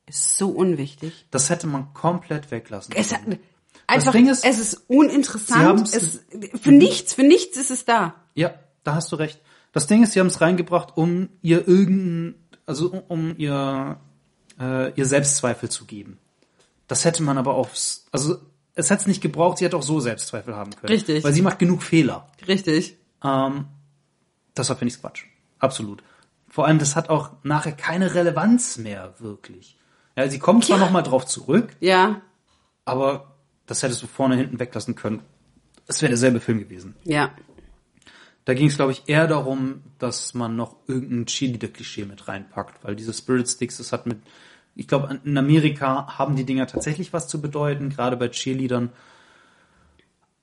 ist so unwichtig. Das hätte man komplett weglassen Es hat, können. einfach, Ding ist, es ist uninteressant. Es, für nichts, für nichts ist es da. Ja, da hast du recht. Das Ding ist, sie haben es reingebracht, um ihr irgendein, also um, um ihr, äh, ihr Selbstzweifel zu geben. Das hätte man aber aufs, also es hätte es nicht gebraucht, sie hätte auch so Selbstzweifel haben können. Richtig. Weil sie macht genug Fehler. Richtig. Ähm, deshalb finde ich Quatsch. Absolut. Vor allem, das hat auch nachher keine Relevanz mehr, wirklich. Ja, sie kommt zwar Ja. noch mal drauf zurück, Ja, aber das hättest du vorne hinten weglassen können. Es wäre derselbe Film gewesen. ja. Da ging es, glaube ich, eher darum, dass man noch irgendein Cheerleader-Klischee mit reinpackt, weil diese Spirit Sticks, das hat mit, ich glaube, in Amerika haben die Dinger tatsächlich was zu bedeuten, gerade bei Cheerleadern.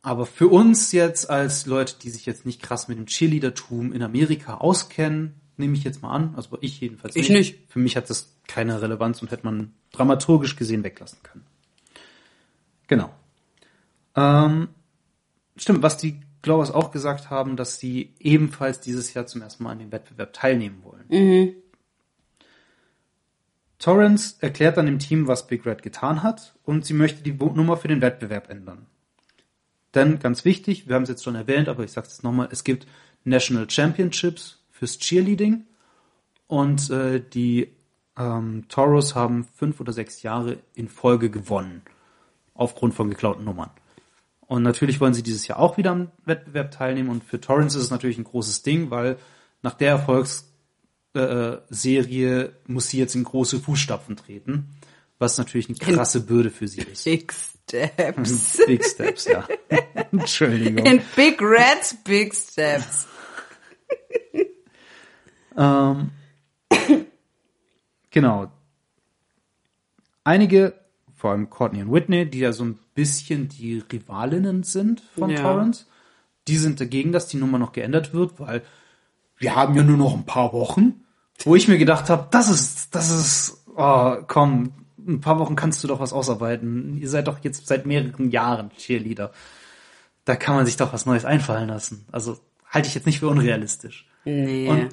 Aber für uns jetzt als Leute, die sich jetzt nicht krass mit dem Cheerleadertum in Amerika auskennen, nehme ich jetzt mal an, also ich jedenfalls Ich nicht. Für mich hat das keine Relevanz und hätte man dramaturgisch gesehen weglassen können. Genau. Ähm, stimmt, was die Glowers auch gesagt haben, dass sie ebenfalls dieses Jahr zum ersten Mal an dem Wettbewerb teilnehmen wollen. Torrance erklärt dann dem Team, was Big Red getan hat und sie möchte die Nummer für den Wettbewerb ändern. Denn ganz wichtig, wir haben es jetzt schon erwähnt, aber ich sage es nochmal, es gibt National Championships fürs Cheerleading und äh, die ähm, Toros haben fünf oder sechs Jahre in Folge gewonnen aufgrund von geklauten Nummern. Und natürlich wollen sie dieses Jahr auch wieder am Wettbewerb teilnehmen. Und für Torrance ist es natürlich ein großes Ding, weil nach der Erfolgsserie äh, muss sie jetzt in große Fußstapfen treten, was natürlich eine krasse Bürde für sie ist. Big Steps. Big Steps, ja. Entschuldigung. In Big Reds, Big Steps. Ähm, genau. Einige, vor allem Courtney und Whitney, die ja so ein bisschen die Rivalinnen sind von Ja. Torrance, die sind dagegen, dass die Nummer noch geändert wird, weil wir haben ja nur noch ein paar Wochen, wo ich mir gedacht habe, das ist, das ist, oh, komm, ein paar Wochen kannst du doch was ausarbeiten. Ihr seid doch jetzt seit mehreren Jahren Cheerleader. Da kann man sich doch was Neues einfallen lassen. Also halte ich jetzt nicht für unrealistisch. Nee. Und-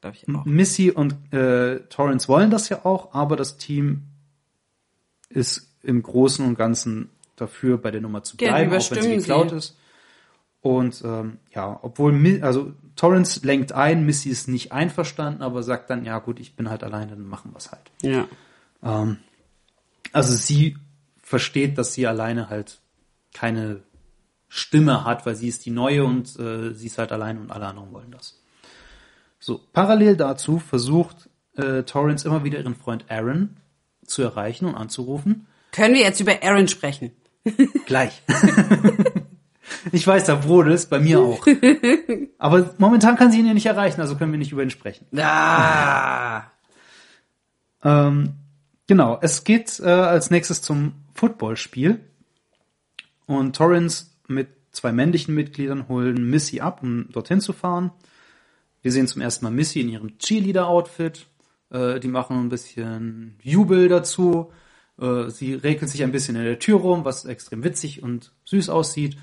glaube ich auch. Missy und äh, Torrance wollen das ja auch, aber das Team ist im Großen und Ganzen dafür, bei der Nummer zu Ja, bleiben, auch wenn sie geklaut sie. ist. Und ähm, ja, obwohl, also Torrance lenkt ein, Missy ist nicht einverstanden, aber sagt dann, ja gut, ich bin halt alleine, dann machen wir es halt. Ja. Ähm, also sie versteht, dass sie alleine halt keine Stimme hat, weil sie ist die Neue und äh, sie ist halt alleine und alle anderen wollen das. So, parallel dazu versucht äh, Torrance immer wieder ihren Freund Aaron zu erreichen und anzurufen. Können wir jetzt über Aaron sprechen? Gleich. ich weiß, da brodelt es, bei mir auch. Aber momentan kann sie ihn ja nicht erreichen, also können wir nicht über ihn sprechen. Ah. Ähm, genau, es geht äh, als nächstes zum Footballspiel. Und Torrance mit zwei männlichen Mitgliedern holen Missy ab, um dorthin zu fahren. Wir sehen zum ersten Mal Missy in ihrem Cheerleader-Outfit. Äh, die machen ein bisschen Jubel dazu. Äh, sie regelt sich ein bisschen in der Tür rum, was extrem witzig und süß aussieht.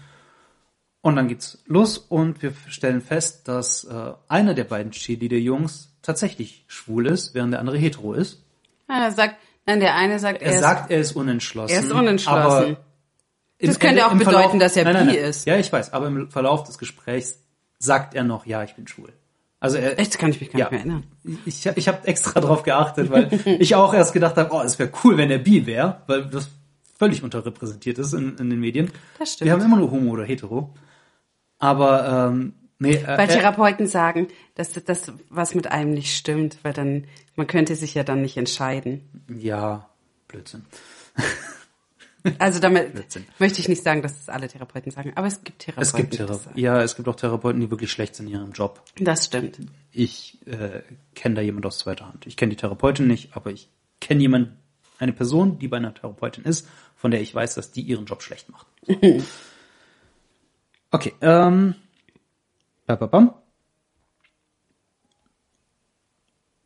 Und dann geht's los und wir stellen fest, dass äh, einer der beiden Cheerleader-Jungs tatsächlich schwul ist, während der andere hetero ist. Ja, er sagt, nein, der eine sagt, Er er, sagt, er ist unentschlossen. er ist unentschlossen. Aber im Das könnte auch bedeuten, dass er nein, nein, bi nein. ist. Ja, ich weiß, aber im Verlauf des Gesprächs sagt er noch, ja, ich bin schwul. Also er, Echt, kann ich mich gar ja, nicht mehr erinnern. ich, ich habe extra drauf geachtet, weil ich auch erst gedacht habe, oh, es wäre cool, wenn er bi wäre, weil das völlig unterrepräsentiert ist in, in den Medien. Das stimmt. Wir haben immer nur Homo oder Hetero. Aber ähm, nee, äh, Weil er, Therapeuten sagen, dass das was mit einem nicht stimmt, weil dann, man könnte sich ja dann nicht entscheiden. ja, Blödsinn. Also damit Blödsinn. möchte ich nicht sagen, dass das alle Therapeuten sagen, aber es gibt Therapeuten. Es gibt Therapeuten. Ja, es gibt auch Therapeuten, die wirklich schlecht sind in ihrem Job. Das stimmt. Ich äh, kenne da jemand aus zweiter Hand. Ich kenne die Therapeutin nicht, aber ich kenne jemand, eine Person, die bei einer Therapeutin ist, von der ich weiß, dass die ihren Job schlecht macht. okay, ähm, bababam.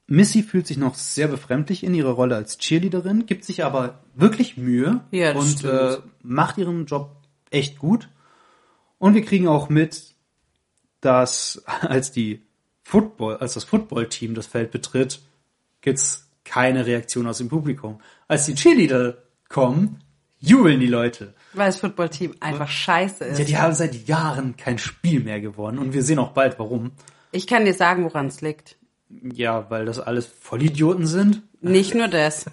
Missy fühlt sich noch sehr befremdlich in ihrer Rolle als Cheerleaderin, gibt sich aber wirklich Mühe Ja, und äh, macht ihren Job echt gut. Und wir kriegen auch mit, dass als die Football, als das Footballteam das Feld betritt, gibt's keine Reaktion aus dem Publikum. Als die Cheerleader kommen, jubeln die Leute. Weil das Footballteam einfach scheiße ist. Ja, die haben seit Jahren kein Spiel mehr gewonnen und wir sehen auch bald warum. Ich kann dir sagen, woran es liegt. Ja, weil das alles Vollidioten sind. Nicht nur das.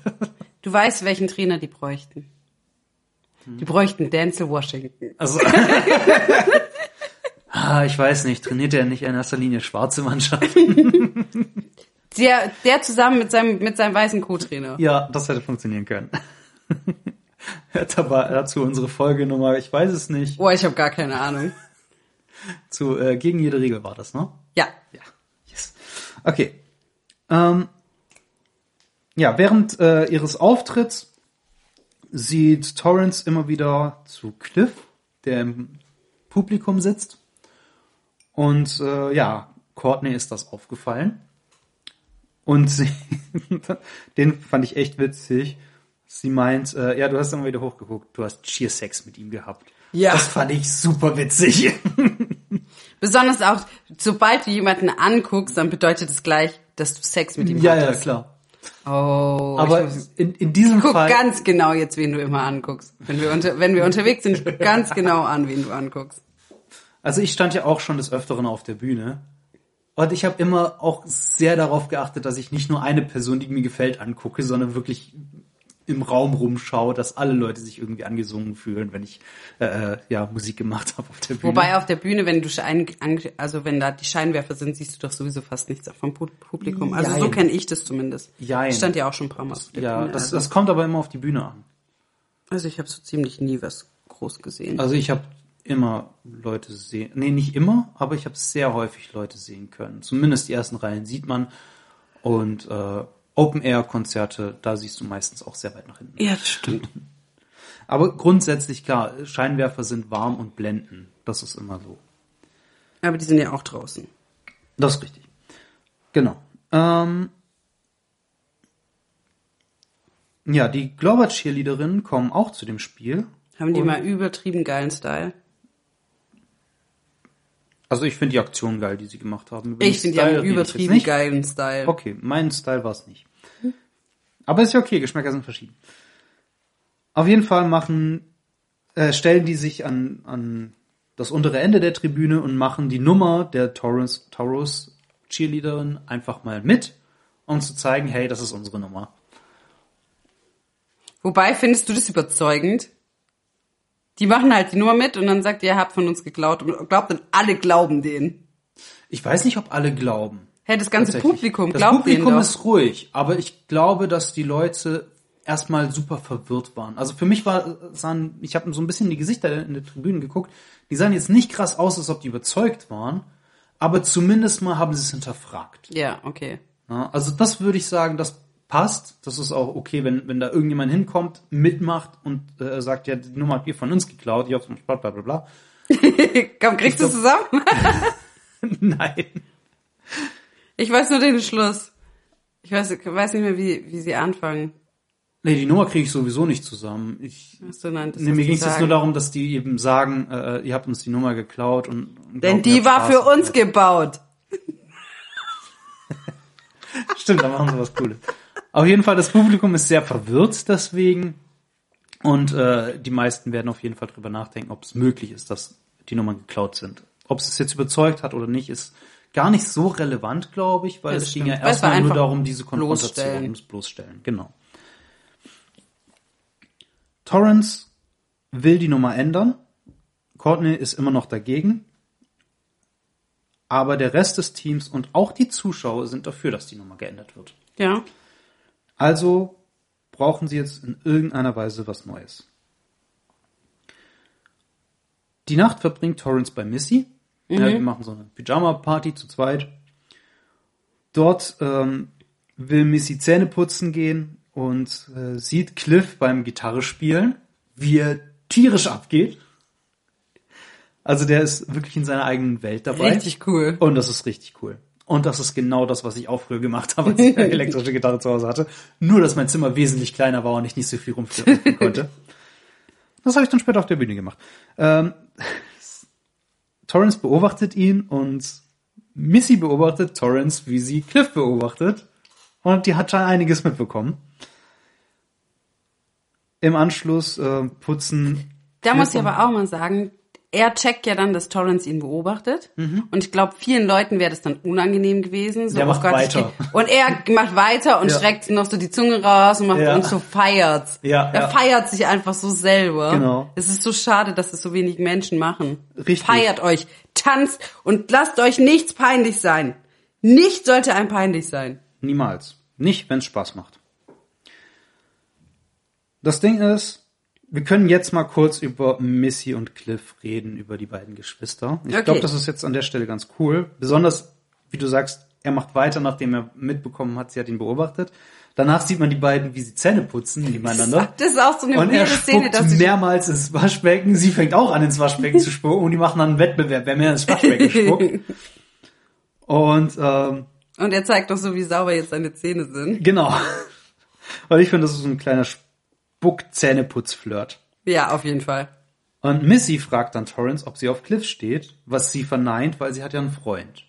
Du weißt, welchen Trainer die bräuchten. Die bräuchten Denzel Washington. Also, ah, ich weiß nicht, trainiert er nicht in erster Linie schwarze Mannschaften? Der, der zusammen mit seinem, mit seinem weißen Co-Trainer. Ja, das hätte funktionieren können. Hört aber dazu unsere Folgenummer, ich weiß es nicht. Oh, ich habe gar keine Ahnung. Zu äh, gegen jede Regel war das, ne? Ja. Ja. Yes. Okay. Ähm, ja, während äh, ihres Auftritts sieht Torrance immer wieder zu Cliff, der im Publikum sitzt. Und äh, ja, Courtney ist das aufgefallen. Und sie, den fand ich echt witzig. Sie meint, äh, ja, du hast immer wieder hochgeguckt, du hast Cheer Sex mit ihm gehabt. Ja. Das fand ich super witzig. Besonders auch, sobald du jemanden anguckst, dann bedeutet es gleich, dass du Sex mit ihm ja, ja, hattest. klar. Oh, Aber muss- in, in diesem guck Fall. ganz genau jetzt, wen du immer anguckst. Wenn wir, unter, wenn wir unterwegs sind, guck ganz genau an, wen du anguckst. Also ich stand ja auch schon des Öfteren auf der Bühne. Und ich habe immer auch sehr darauf geachtet, dass ich nicht nur eine Person, die mir gefällt, angucke, sondern wirklich im Raum rumschaue, dass alle Leute sich irgendwie angesungen fühlen, wenn ich äh, äh, ja Musik gemacht habe auf der Bühne. Wobei auf der Bühne, wenn du Schein, also wenn da die Scheinwerfer sind, siehst du doch sowieso fast nichts vom Pu- Publikum. Also so Jein. kenne ich das zumindest. Jein. Ich stand ja auch schon ein paar Mal auf der ja, Bühne. das, also, das kommt aber immer auf die Bühne an. also ich habe so ziemlich nie was groß gesehen. Also ich habe immer Leute sehen, nee, nicht immer, aber ich habe sehr häufig Leute sehen können. Zumindest die ersten Reihen sieht man. Und äh, Open-Air-Konzerte, da siehst du meistens auch sehr weit nach hinten. ja, das stimmt. Aber grundsätzlich klar, Scheinwerfer sind warm und blenden. Das ist immer so. Aber die sind ja auch draußen. Das ist richtig. Genau. Ähm, ja, die Glover Cheerleaderinnen kommen auch zu dem Spiel. Haben die mal übertrieben geilen Style? Also ich finde die Aktion geil, die sie gemacht haben. Über Ich finde, die haben übertrieben geilen Style. Okay, mein Style war es nicht. Aber ist ja okay, Geschmäcker sind verschieden. Auf jeden Fall machen, äh, stellen die sich an, an das untere Ende der Tribüne und machen die Nummer der Taurus, Taurus Cheerleaderin einfach mal mit, um zu zeigen, hey, das ist unsere Nummer. Wobei, findest du das überzeugend? Die machen halt die Nummer mit und dann sagt ihr, ihr habt von uns geklaut und glaubt dann alle glauben denen. Ich weiß nicht, ob alle glauben. Hey, das ganze. Publikum, Das glaubt denen Publikum ist ruhig, aber ich glaube, dass die Leute erstmal super verwirrt waren. Also für mich war, sahen, ich habe so ein bisschen die Gesichter in der Tribünen geguckt, die sahen jetzt nicht krass aus, als ob die überzeugt waren, aber zumindest mal haben sie es hinterfragt. Ja, okay. Ja, also das würde ich sagen, das passt. Das ist auch okay, wenn, wenn da irgendjemand hinkommt, mitmacht und äh, sagt, ja, die Nummer habt ihr von uns geklaut, ich hab's vom Sport, bla bla bla. Komm, kriegst du zusammen? Nein. Ich weiß nur den Schluss. Ich weiß, weiß nicht mehr, wie, wie sie anfangen. Nee, die Nummer kriege ich sowieso nicht zusammen. Ich, Ach so, nein, das nee, mir ging es jetzt nur darum, dass die eben sagen, äh, ihr habt uns die Nummer geklaut und, und Denn glaubt, die war Spaß für uns gebaut. Stimmt, da machen sie was Cooles. Auf jeden Fall, das Publikum ist sehr verwirrt deswegen. Und äh, die meisten werden auf jeden Fall drüber nachdenken, ob es möglich ist, dass die Nummern geklaut sind. Ob es es jetzt überzeugt hat oder nicht, ist gar nicht so relevant, glaube ich, weil Ja, es das ging ja stimmt. Erstmal nur darum, diese Konfrontation, bloßstellen. Bloßstellen. Genau. Torrance will die Nummer ändern. Courtney ist immer noch dagegen. Aber der Rest des Teams und auch die Zuschauer sind dafür, dass die Nummer geändert wird. Ja. Also brauchen sie jetzt in irgendeiner Weise was Neues. Die Nacht verbringt Torrance bei Missy. Ja, die machen so eine Pyjama-Party zu zweit. Dort ähm, will Missy Zähne putzen gehen und äh, sieht Cliff beim Gitarre spielen, wie er tierisch abgeht. Also der ist wirklich in seiner eigenen Welt dabei. Richtig cool. Und das ist richtig cool. Und das ist genau das, was ich auch früher gemacht habe, als ich eine elektrische Gitarre zu Hause hatte. Nur, dass mein Zimmer wesentlich kleiner war und ich nicht so viel rumflippen konnte. Das habe ich dann später auf der Bühne gemacht. Ähm, Torrance beobachtet ihn und Missy beobachtet Torrance, wie sie Cliff beobachtet. Und die hat schon einiges mitbekommen. Im Anschluss äh, putzen. Da muss ich Cliff aber auch mal sagen, er checkt ja dann, dass Torrance ihn beobachtet. Und ich glaube, vielen Leuten wäre das dann unangenehm gewesen. So, Der oh macht Gott, weiter. Und er macht weiter und Ja. streckt noch so die Zunge raus und macht Ja. und so feiert's. Ja, er ja. feiert sich einfach so selber. Genau. Es ist so schade, dass es so wenig Menschen machen. Richtig. Feiert euch, tanzt und lasst euch nichts peinlich sein. Nicht sollte einem peinlich sein. Niemals. Nicht, wenn es Spaß macht. Das Ding ist, wir können jetzt mal kurz über Missy und Cliff reden, über die beiden Geschwister. Ich Okay. glaube, das ist jetzt an der Stelle ganz cool. Besonders, wie du sagst, er macht weiter, nachdem er mitbekommen hat, sie hat ihn beobachtet. Danach sieht man die beiden, wie sie Zähne putzen nebeneinander. Das ist auch so eine Und er Szene, dass mehrmals ins Waschbecken. Sie fängt auch an, ins Waschbecken zu spucken und die machen dann einen Wettbewerb, wer mehr ins Waschbecken spuckt. Und ähm, und er zeigt doch so, wie sauber jetzt seine Zähne sind. Genau. Weil ich finde, das ist so ein kleiner Spuck-Zähneputz-Flirt. Ja, auf jeden Fall. Und Missy fragt dann Torrance, ob sie auf Cliff steht, was sie verneint, weil sie hat ja einen Freund.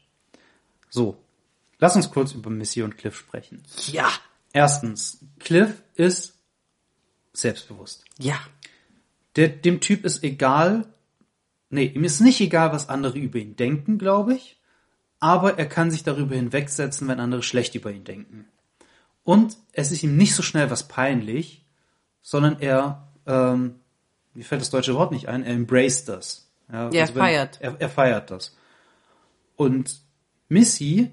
So. Lass uns kurz über Missy und Cliff sprechen. Ja. Erstens, Cliff ist selbstbewusst. Ja. Der, dem Typ ist egal, nee, ihm ist nicht egal, was andere über ihn denken, glaube ich, aber er kann sich darüber hinwegsetzen, wenn andere schlecht über ihn denken. Und es ist ihm nicht so schnell was peinlich, sondern er, ähm, mir fällt das deutsche Wort nicht ein, er embraced das. Ja, Ja, wenn- feiert. Er, er feiert das. Und Missy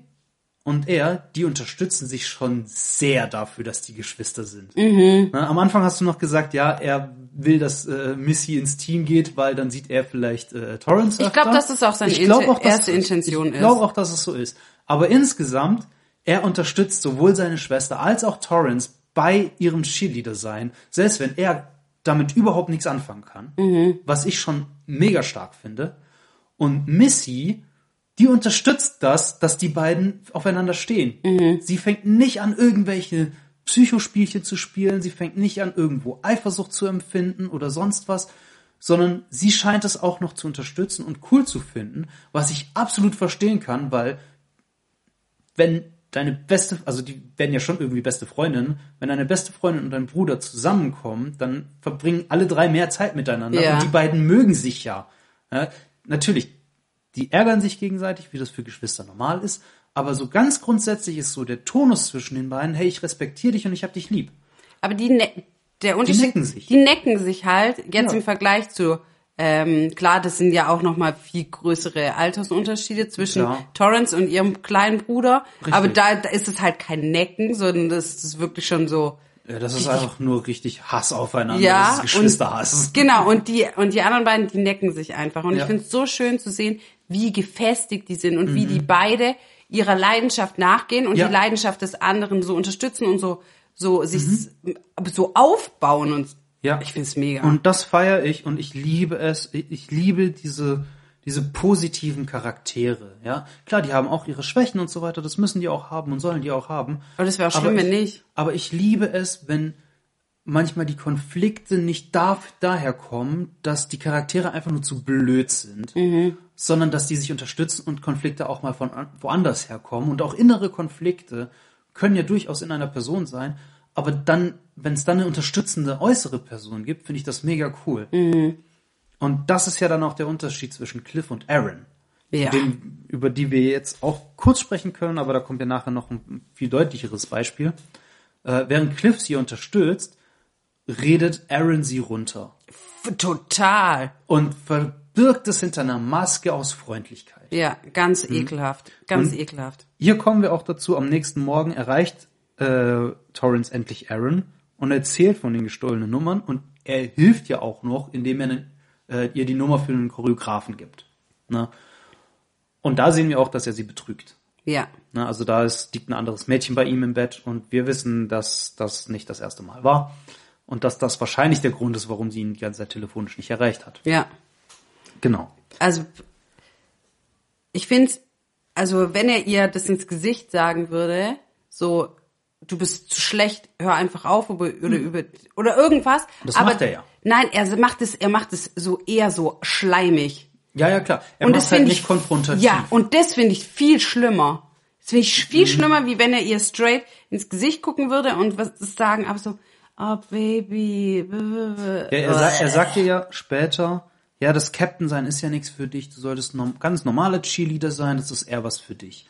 und er, die unterstützen sich schon sehr dafür, dass die Geschwister sind. Mhm. Na, am Anfang hast du noch gesagt, ja, er will, dass äh, Missy ins Team geht, weil dann sieht er vielleicht äh, Torrance Ich glaube, dass das auch seine Ich glaub Inten- auch, erste Intention ich ist. glaube auch, dass es so ist. Aber insgesamt, er unterstützt sowohl seine Schwester als auch Torrance bei ihrem Cheerleader sein, selbst wenn er damit überhaupt nichts anfangen kann, Mhm. was ich schon mega stark finde. Und Missy, die unterstützt das, dass die beiden aufeinander stehen. Mhm. Sie fängt nicht an, irgendwelche Psychospielchen zu spielen, sie fängt nicht an, irgendwo Eifersucht zu empfinden oder sonst was, sondern sie scheint es auch noch zu unterstützen und cool zu finden, was ich absolut verstehen kann, weil wenn deine beste, also die werden ja schon irgendwie beste Freundinnen, wenn deine beste Freundin und dein Bruder zusammenkommen, dann verbringen alle drei mehr Zeit miteinander Ja. und die beiden mögen sich ja. ja. Natürlich, die ärgern sich gegenseitig, wie das für Geschwister normal ist, aber so ganz grundsätzlich ist so der Tonus zwischen den beiden, hey, ich respektiere dich und ich hab dich lieb. Aber die ne der Unterschied, necken sich. die necken sich halt jetzt Ja. im Vergleich zu Ähm, klar, das sind ja auch noch mal viel größere Altersunterschiede zwischen Klar. Torrance und ihrem kleinen Bruder. Richtig. Aber da, da ist es halt kein Necken, sondern das ist wirklich schon so. Ja, das ist einfach nur richtig Hass aufeinander. Ja, das ist Geschwisterhass. Und, genau, und die, und die anderen beiden, die necken sich einfach. Und Ja. ich finde es so schön zu sehen, wie gefestigt die sind und wie Mhm. die beide ihrer Leidenschaft nachgehen und Ja. die Leidenschaft des anderen so unterstützen und so, so sich s- so aufbauen und Mhm. Ja. ich finde es mega. Und das feiere ich und ich liebe es. Ich liebe diese, diese positiven Charaktere. Ja, klar, die haben auch ihre Schwächen und so weiter. Das müssen die auch haben und sollen die auch haben. Aber das wäre schlimm, ich, wenn nicht. Aber ich liebe es, wenn manchmal die Konflikte nicht da, daher kommen, dass die Charaktere einfach nur zu blöd sind, Mhm. sondern dass die sich unterstützen und Konflikte auch mal von an- woanders herkommen. Und auch innere Konflikte können ja durchaus in einer Person sein, aber dann, wenn es dann eine unterstützende äußere Person gibt, finde ich das mega cool. Mhm. Und das ist ja dann auch der Unterschied zwischen Cliff und Aaron Ja. den, über die wir jetzt auch kurz sprechen können, aber da kommt ja nachher noch ein viel deutlicheres Beispiel. Äh, während Cliff sie unterstützt, redet Aaron sie runter Total. und verbirgt es hinter einer Maske aus Freundlichkeit. Ja, ganz Mhm. ekelhaft. Ganz ekelhaft. Hier kommen wir auch dazu, am nächsten Morgen erreicht äh, Torrance endlich Aaron und erzählt von den gestohlenen Nummern und er hilft ja auch noch, indem er äh, ihr die Nummer für den Choreografen gibt. Ne? Und da sehen wir auch, dass er sie betrügt. Ja. Ne, also da ist, liegt ein anderes Mädchen bei ihm im Bett und wir wissen, dass das nicht das erste Mal war und dass das wahrscheinlich der Grund ist, warum sie ihn die ganze Zeit telefonisch nicht erreicht hat. Ja. Genau. Also, ich finde, also wenn er ihr das ins Gesicht sagen würde, so, du bist zu schlecht, hör einfach auf oder, oder über oder irgendwas. Hm. Das aber macht er ja. Nein, er macht es, er macht es so eher so schleimig. Ja, ja, klar. Er und macht das halt finde nicht ich konfrontativ. Ja, und das finde ich viel schlimmer. Das finde ich Mhm. viel schlimmer, wie wenn er ihr straight ins Gesicht gucken würde und was sagen, aber so, oh Baby. Ja, er, sa er sagt dir ja später, ja, das Captain sein ist ja nichts für dich, du solltest ganz normaler Cheerleader sein, das ist eher was für dich.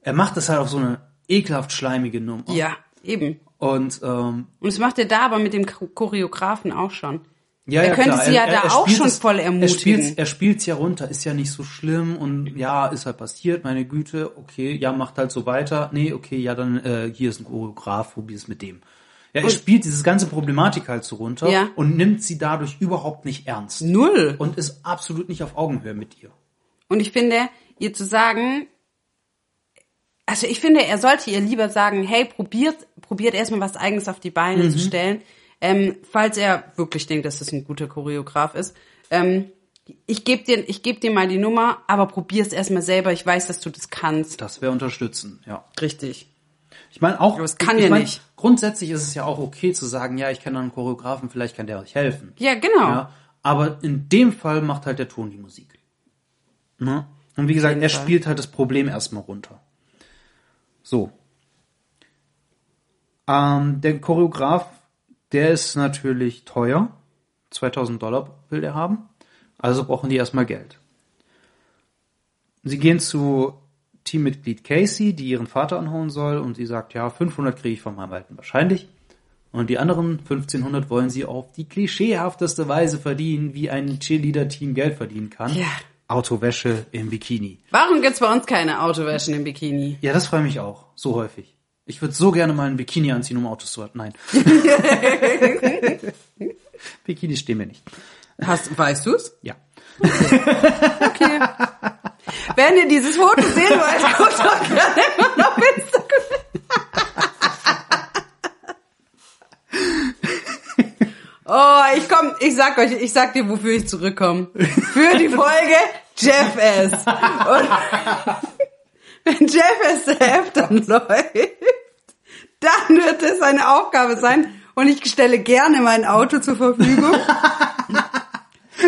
Er macht das halt auf so eine ekelhaft schleimige Nummer. Ja, eben. Und ähm, Und das macht er da aber mit dem Cho- Choreografen auch schon. Ja, Er ja, könnte klar. sie ja da auch spielt schon es- voll Er ermutigen. spielt er spielt's ja runter, ist ja nicht so schlimm und ja, ist halt passiert, meine Güte, okay, ja, macht halt so weiter. Nee, okay, ja, dann äh, hier ist ein Choreograf, probier's mit dem. Ja, er spielt dieses ganze Problematik halt so runter Ja. und nimmt sie dadurch überhaupt nicht ernst. Null. Und ist absolut nicht auf Augenhöhe mit ihr. Und ich finde, ihr zu sagen, also ich finde, er sollte ihr lieber sagen, hey, probiert, probiert erstmal was Eigenes auf die Beine Mhm. zu stellen, ähm, falls er wirklich denkt, dass das ein guter Choreograf ist. Ähm, ich gebe dir, ich geb dir mal die Nummer, aber probier's erstmal selber. Ich weiß, dass du das kannst. Das wäre unterstützen, ja. Richtig. Ich meine auch, Aber es kann ich ja mein, nicht. Grundsätzlich ist es ja auch okay zu sagen, ja, ich kenne einen Choreografen, vielleicht kann der euch helfen. Ja, genau. Ja, aber in dem Fall macht halt der Ton die Musik. Ne? Und wie gesagt, er Fall. spielt halt das Problem erstmal runter. So. Ähm, der Choreograf, der ist natürlich teuer. 2000 Dollar will der haben. Also brauchen die erstmal Geld. Sie gehen zu Teammitglied Casey, die ihren Vater anhauen soll, und sie sagt, ja, 500 kriege ich von meinem Alten wahrscheinlich. Und die anderen 1500 wollen sie auf die klischeehafteste Weise verdienen, wie ein Cheerleader-Team Geld verdienen kann. Ja. Autowäsche im Bikini. Warum gibt's bei uns keine Autowäschen im Bikini? Ja, das freut mich auch. So häufig. Ich würde so gerne mal ein Bikini anziehen, um Autos zu Nein. Bikinis stehen mir nicht. Hast, weißt du's? Ja. Okay. Wenn ihr dieses Foto sehen wollt, guckt doch gerne mal auf Instagram. Oh, ich komm, ich sag euch, ich sag dir, wofür ich zurückkomme. Für die Folge Jeff S. Und wenn Jeff S. der F dann läuft, dann wird es eine Aufgabe sein und ich stelle gerne mein Auto zur Verfügung.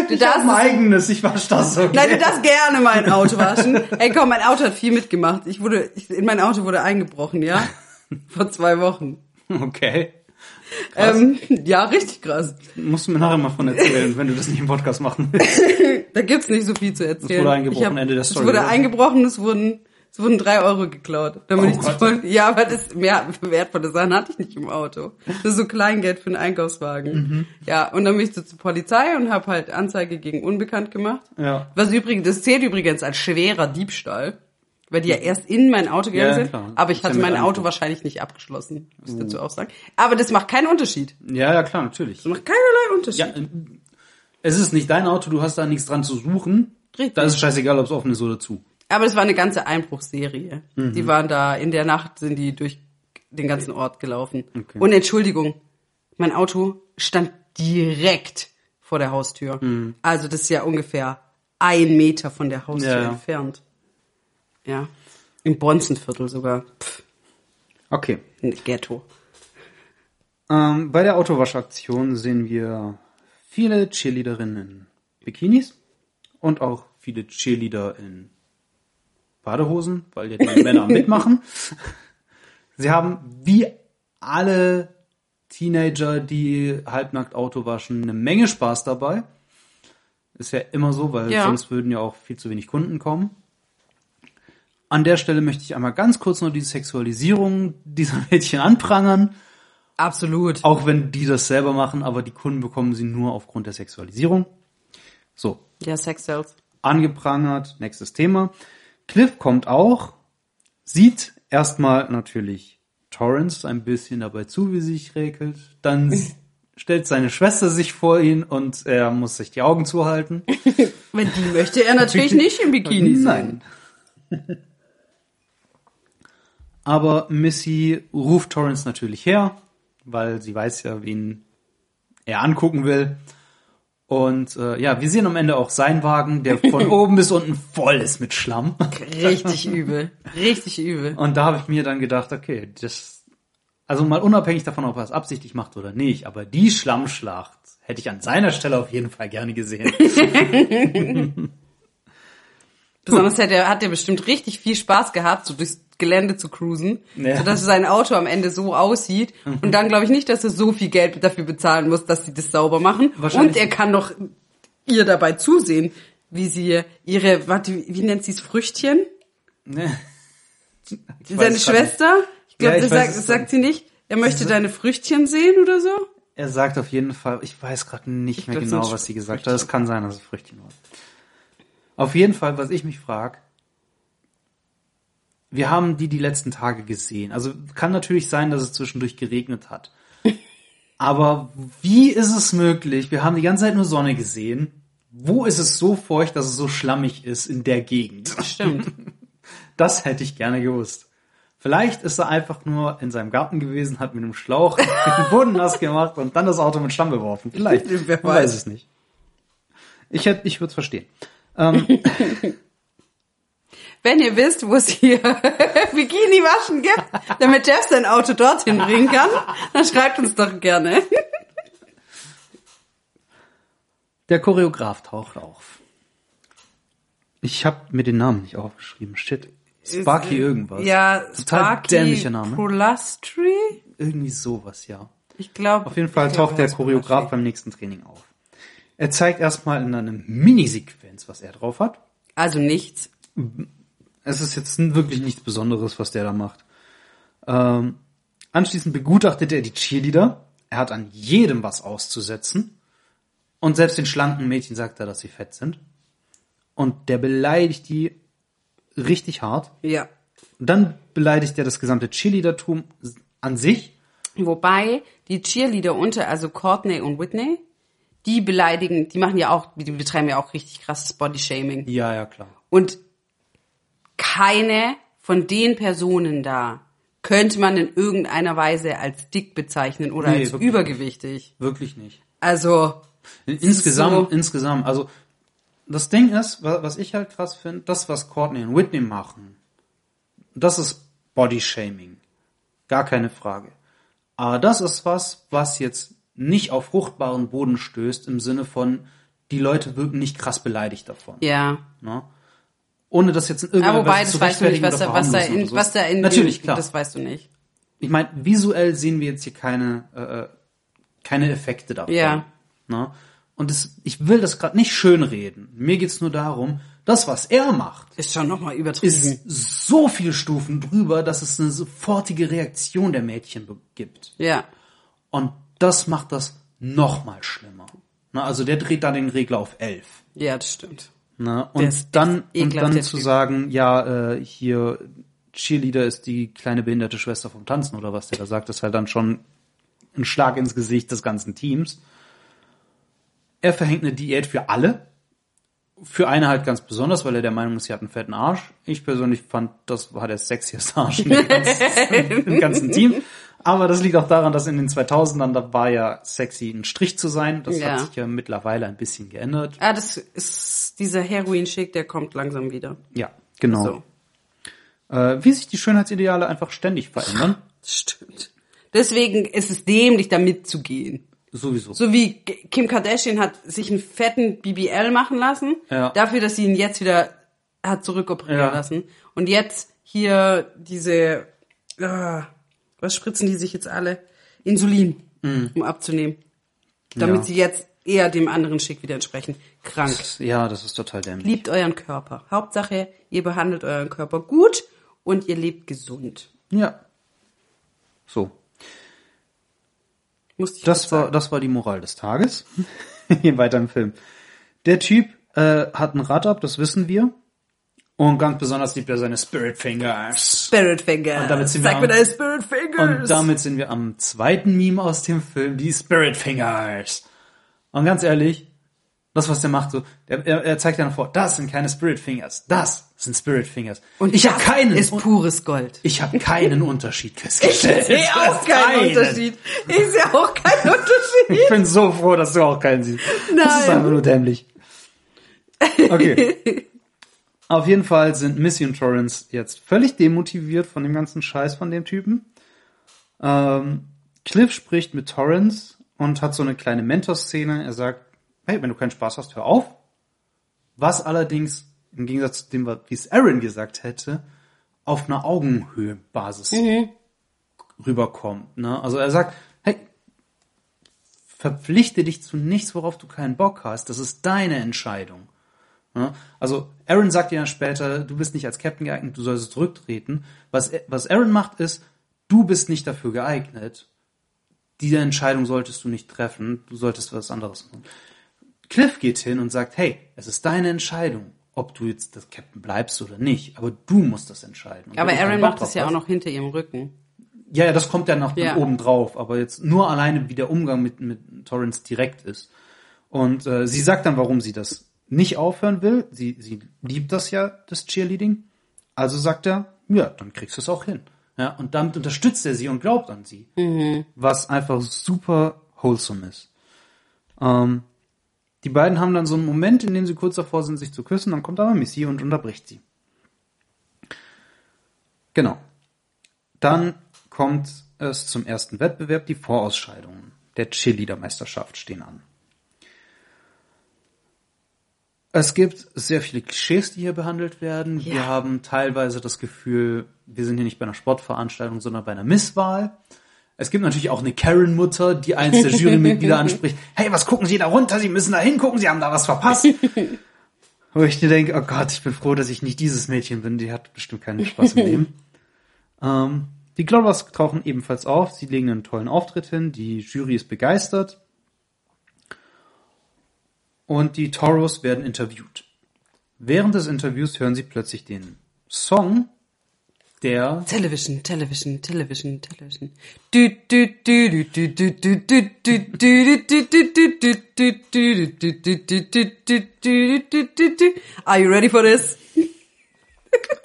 Du darfst Ein es eigenes, ich wasche das okay. Nein, du darfst gerne mein Auto waschen. Ey, komm, mein Auto hat viel mitgemacht. Ich wurde, ich, in mein Auto wurde eingebrochen, ja? Vor zwei Wochen. Okay. Ähm, ja, richtig krass. Musst du mir nachher mal von erzählen, wenn du das nicht im Podcast machen willst. Da gibt's nicht so viel zu erzählen. Es wurde eingebrochen, hab, Ende der Story, Es wurde oder? eingebrochen, es wurden Es wurden drei Euro geklaut. Bin Oh ich voll, ja, aber das mehr wertvolle Sachen hatte ich nicht im Auto. Das ist so Kleingeld für einen Einkaufswagen. Mhm. Ja, und dann bin ich so zur Polizei und habe halt Anzeige gegen Unbekannt gemacht. Ja. Was übrigens, das zählt übrigens als schwerer Diebstahl. Weil die ja erst in mein Auto gegangen Ja, sind. klar. Aber ich hatte ja mein Auto wahrscheinlich nicht abgeschlossen, muss ich dazu auch sagen. Aber das macht keinen Unterschied. Ja, ja, klar, natürlich. Das macht keinerlei Unterschied. Ja, äh, es ist nicht dein Auto, du hast da nichts dran zu suchen. Richtig. Da ist es scheißegal, ob es offen ist oder zu. Aber das war eine ganze Einbruchserie. Mhm. Die waren da, in der Nacht sind die durch den ganzen Ort gelaufen. Okay. Und Entschuldigung, mein Auto stand direkt vor der Haustür. Mhm. Also das ist ja ungefähr ein Meter von der Haustür Ja, ja. entfernt. Ja. Im Bonzenviertel sogar. Pff, Okay. Ghetto. Ähm, bei der Autowaschaktion sehen wir viele Cheerleaderinnen in Bikinis und auch viele Cheerleader in Badehosen, weil ja die Männer mitmachen. Sie haben wie alle Teenager, die halbnackt Auto waschen, eine Menge Spaß dabei. Ist ja immer so, weil Ja. sonst würden ja auch viel zu wenig Kunden kommen. An der Stelle möchte ich einmal ganz kurz nur die Sexualisierung dieser Mädchen anprangern. Absolut. Auch wenn die das selber machen, aber die Kunden bekommen sie nur aufgrund der Sexualisierung. So, Ja, Sex Sales. angeprangert, nächstes Thema. Cliff kommt auch, sieht erstmal natürlich Torrance ein bisschen dabei zu, wie sie sich räkelt. Dann stellt seine Schwester sich vor ihn und er muss sich die Augen zuhalten. Wenn die möchte er natürlich nicht im Bikini sein. Nein. Aber Missy ruft Torrance natürlich her, weil sie weiß ja, wen er angucken will. Und äh, ja, wir sehen am Ende auch seinen Wagen, der von oben bis unten voll ist mit Schlamm. Richtig übel. Richtig übel. Und da habe ich mir dann gedacht, okay, das, also mal unabhängig davon, ob er es absichtlich macht oder nicht, aber die Schlammschlacht hätte ich an seiner Stelle auf jeden Fall gerne gesehen. Besonders hat er, hat er bestimmt richtig viel Spaß gehabt, so durchs Gelände zu cruisen, Ja. sodass sein Auto am Ende so aussieht. Und dann glaube ich nicht, dass er so viel Geld dafür bezahlen muss, dass sie das sauber machen. Wahrscheinlich- Und er kann doch ihr dabei zusehen, wie sie ihre, warte, wie nennt sie es, Früchtchen? Ne? Ich Seine Schwester? Ich glaube, Ja, ich das weiß sagt, sagt sie nicht. Er möchte deine Früchtchen sehen oder so? Er sagt auf jeden Fall, ich weiß gerade nicht mehr glaub, genau, was sie gesagt hat. Es kann sein, dass es Früchtchen war. Auf jeden Fall, was ich mich frage, wir haben die die letzten Tage gesehen. Also kann natürlich sein, dass es zwischendurch geregnet hat. Aber wie ist es möglich? Wir haben die ganze Zeit nur Sonne gesehen. Wo ist es so feucht, dass es so schlammig ist in der Gegend? Stimmt. Das hätte ich gerne gewusst. Vielleicht ist er einfach nur in seinem Garten gewesen, hat mit einem Schlauch den Boden nass gemacht und dann das Auto mit Schlamm beworfen. Vielleicht. Wer weiß. weiß es nicht. Ich hätte, ich würde es verstehen. Ähm, Wenn ihr wisst, wo es hier Bikini waschen gibt, damit Jeff sein Auto dorthin bringen kann, dann schreibt uns doch gerne. der Choreograf taucht auf. Ich habe mir den Namen nicht aufgeschrieben. Shit. Sparky irgendwas. Ja, Total Sparky dämlicher Name. Prolastri? Irgendwie sowas, ja. Ich glaube. Auf jeden Fall taucht der Choreograf beim nächsten Training auf. Er zeigt erstmal in einer Minisequenz, was er drauf hat. Also nichts. Es ist jetzt wirklich nichts Besonderes, was der da macht. Ähm, anschließend begutachtet er die Cheerleader. Er hat an jedem was auszusetzen. Und selbst den schlanken Mädchen sagt er, dass sie fett sind. Und der beleidigt die richtig hart. Ja. Und dann beleidigt er das gesamte Cheerleadertum an sich. Wobei die Cheerleader unter, also Courtney und Whitney, die beleidigen, die machen ja auch, die betreiben ja auch richtig krasses Bodyshaming. Ja, ja, klar. Und keine von den Personen da könnte man in irgendeiner Weise als dick bezeichnen oder Nee, als wirklich übergewichtig. Wirklich nicht. Also, Insgesamt, so- insgesamt, also das Ding ist, wa- was ich halt krass finde, das, was Courtney und Whitney machen, das ist Bodyshaming. Gar keine Frage. Aber das ist was, was jetzt nicht auf fruchtbaren Boden stößt, im Sinne von, die Leute wirken nicht krass beleidigt davon. ja. Ne? Ohne das jetzt in irgendeiner Aber wobei, Weise das zu weißt du nicht, was da, was da in, sowas. was da in, Natürlich, klar. das weißt du nicht. Ich meine, visuell sehen wir jetzt hier keine, äh, keine Effekte davon. Ja. Ne? Und das, ich will das gerade nicht schönreden. Mir geht's nur darum, Das, was er macht, Ist schon nochmal übertrieben. ist so viele Stufen drüber, dass es eine sofortige Reaktion der Mädchen gibt. ja. Und das macht das noch mal schlimmer. Na, also der dreht da den Regler auf 11. Ja, das stimmt. Der Und ist dann, und dann der zu sagen, ja, äh, hier Cheerleader ist die kleine behinderte Schwester vom Tanzen oder was der da sagt, ist halt dann schon ein Schlag ins Gesicht des ganzen Teams. Er verhängt eine Diät für alle. Für eine halt ganz besonders, weil er der Meinung ist, sie hat einen fetten Arsch. Ich persönlich fand, das war der sexieste Arsch im ganzen, im ganzen Team. Aber das liegt auch daran, dass in den 2000ern, da war ja sexy ein Strich zu sein. Das Ja. hat sich ja mittlerweile ein bisschen geändert. Ah, das ist dieser Heroin-Shake, der kommt langsam wieder. Ja, genau. So. Äh, wie sich die Schönheitsideale einfach ständig verändern. Stimmt. Deswegen ist es dämlich, da mitzugehen. Sowieso. So wie Kim Kardashian hat sich einen fetten BBL machen lassen, Ja. dafür, dass sie ihn jetzt wieder hat zurückoperieren Ja. lassen. Und jetzt hier diese, ah, was spritzen die sich jetzt alle? Insulin, um abzunehmen. Damit Mhm. Ja. sie jetzt eher dem anderen Schick wieder entsprechen. Krank. Ja, das ist total dämlich. Liebt euren Körper. Hauptsache, ihr behandelt euren Körper gut und ihr lebt gesund. Ja. So. Musste ich Das war, das war die Moral des Tages. Hier weiter im Film. Der Typ äh, hat ein Rad ab, das wissen wir. Und ganz besonders liebt er seine Spirit Fingers. Spirit Fingers. Und damit sind wir Sag mir am- deine Spirit Fingers. Und damit sind wir am zweiten Meme aus dem Film, die Spirit Fingers. Und ganz ehrlich, das, was der macht, so, der, er, er zeigt dann vor, das sind keine Spirit Fingers, das sind Spirit Fingers. Und ich habe keinen, ist pures Gold. ich habe keinen Unterschied Ich festgestellt. sehe auch keinen Unterschied. Ich sehe auch keinen Unterschied. Ich bin so froh, dass du auch keinen siehst. Das ist Nein. einfach nur dämlich. Okay. Auf jeden Fall sind Missy und Torrance jetzt völlig demotiviert von dem ganzen Scheiß von dem Typen. Ähm, Cliff spricht mit Torrance und hat so eine kleine Mentor-Szene. Er sagt, hey, wenn du keinen Spaß hast, hör auf. Was allerdings, im Gegensatz zu dem, wie es Aaron gesagt hätte, auf einer Augenhöhe-Basis rüberkommt. Ne? Also er sagt, hey, verpflichte dich zu nichts, worauf du keinen Bock hast. Das ist deine Entscheidung. Ja, Also Aaron sagt ja später, du bist nicht als Captain geeignet, du sollst zurücktreten. Was, was Aaron macht ist, du bist nicht dafür geeignet. Diese Entscheidung solltest du nicht treffen, du solltest was anderes machen. Cliff geht hin und sagt, hey, es ist deine Entscheidung, ob du jetzt das Captain bleibst oder nicht, aber du musst das entscheiden. Und Aber Aaron macht das ja auch noch hinter ihrem Rücken. ja, ja, das kommt ja noch Ja. oben drauf, aber jetzt nur alleine, wie der Umgang mit, mit Torrance direkt ist. Und äh, sie sagt dann, warum sie das nicht aufhören will. Sie, sie liebt das ja, das Cheerleading. Also sagt er, ja, dann kriegst du es auch hin. Ja, und damit unterstützt er sie und glaubt an sie. Was einfach super wholesome ist. Ähm, die beiden haben dann so einen Moment, in dem sie kurz davor sind, sich zu küssen, dann kommt aber Missy und unterbricht sie. Genau. Dann kommt es zum ersten Wettbewerb. Die Vorausscheidungen der Cheerleader-Meisterschaft stehen an. Es gibt sehr viele Klischees, die hier behandelt werden. Ja. Wir haben teilweise das Gefühl, wir sind hier nicht bei einer Sportveranstaltung, sondern bei einer Misswahl. Es gibt natürlich auch eine Karen-Mutter, die eins der Jurymitglieder anspricht. Hey, was gucken Sie da runter? Sie müssen da hingucken, Sie haben da was verpasst. Wo ich dir denke, oh Gott, ich bin froh, dass ich nicht dieses Mädchen bin. Die hat bestimmt keinen Spaß im Leben. Ähm, die Glovers tauchen ebenfalls auf. Sie legen einen tollen Auftritt hin. Die Jury ist begeistert und die Toros werden interviewt. Während des Interviews hören sie plötzlich den Song der Television, Television, Television, Television. Are you ready for this?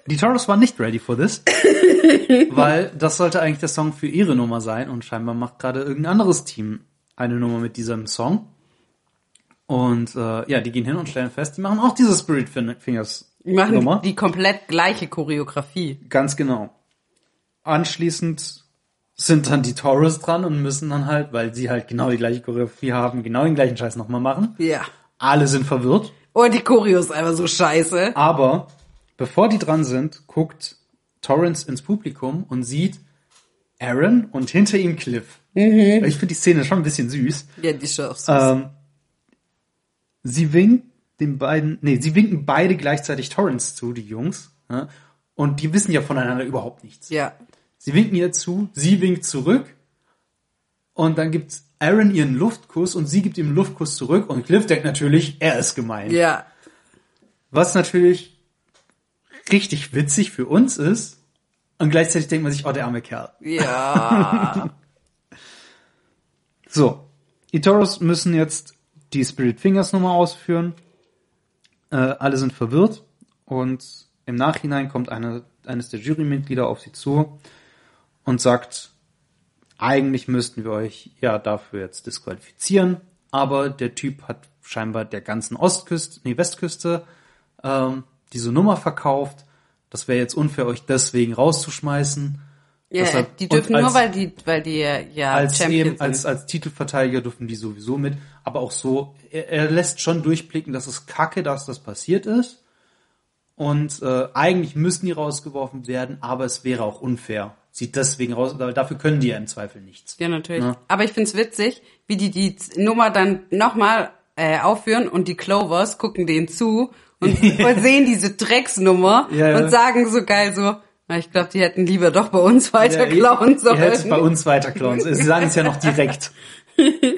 Die Taurus waren nicht ready for this, weil das sollte eigentlich der Song für ihre Nummer sein und scheinbar macht gerade irgendein anderes Team eine Nummer mit diesem Song. Und äh, ja, die gehen hin und stellen fest, die machen auch diese Spirit Fin- Fingers Wir machen Nummer. die komplett gleiche Choreografie. Ganz genau. Anschließend sind dann die Taurus dran und müssen dann halt, weil sie halt genau die gleiche Choreografie haben, genau den gleichen Scheiß nochmal machen. Ja. Alle sind verwirrt, Und die Choreo ist einfach so scheiße. aber bevor die dran sind, guckt Torrance ins Publikum und sieht Aaron und hinter ihm Cliff. Ich finde die Szene schon ein bisschen süß. Ja, die ist schon auch süß. Ähm, sie winkt, den beiden, nee, sie winken beide gleichzeitig Torrance zu, die Jungs. Ja? Und die wissen ja voneinander überhaupt nichts. Ja. Sie winken ihr zu, sie winkt zurück. Und dann gibt Aaron ihren Luftkuss und sie gibt ihm einen Luftkuss zurück. Und Cliff denkt natürlich, er ist gemein. Ja. Was natürlich richtig witzig für uns ist. Und gleichzeitig denkt man sich, oh, der arme Kerl. Ja. So, die Toros müssen jetzt die Spirit Fingers Nummer ausführen. Äh, alle sind verwirrt und im Nachhinein kommt eine, eines der Jurymitglieder auf sie zu und sagt, eigentlich müssten wir euch ja dafür jetzt disqualifizieren, aber der Typ hat scheinbar der ganzen Ostküste, nee, Westküste ähm, diese Nummer verkauft. Das wäre jetzt unfair, euch deswegen rauszuschmeißen. Ja Deshalb- die dürfen und nur, als- weil die, weil die ja als Champions eben, als, sind. als Titelverteidiger dürfen die sowieso mit, aber auch so, er, er lässt schon durchblicken, dass es kacke, dass das passiert ist. Und äh, eigentlich müssten die rausgeworfen werden, aber es wäre auch unfair. Sie deswegen raus, dafür können die ja im Zweifel nichts. Ja, natürlich. Ja. Aber ich find's witzig, wie die die Nummer dann nochmal äh, aufführen und die Clovers gucken denen zu und sehen diese Drecksnummer Ja, ja. und sagen so geil so, ich glaube, die hätten lieber doch bei uns weiter klauen sollen. ihr hättet bei uns weiter klauen sollen. Sie sagen es ja noch direkt.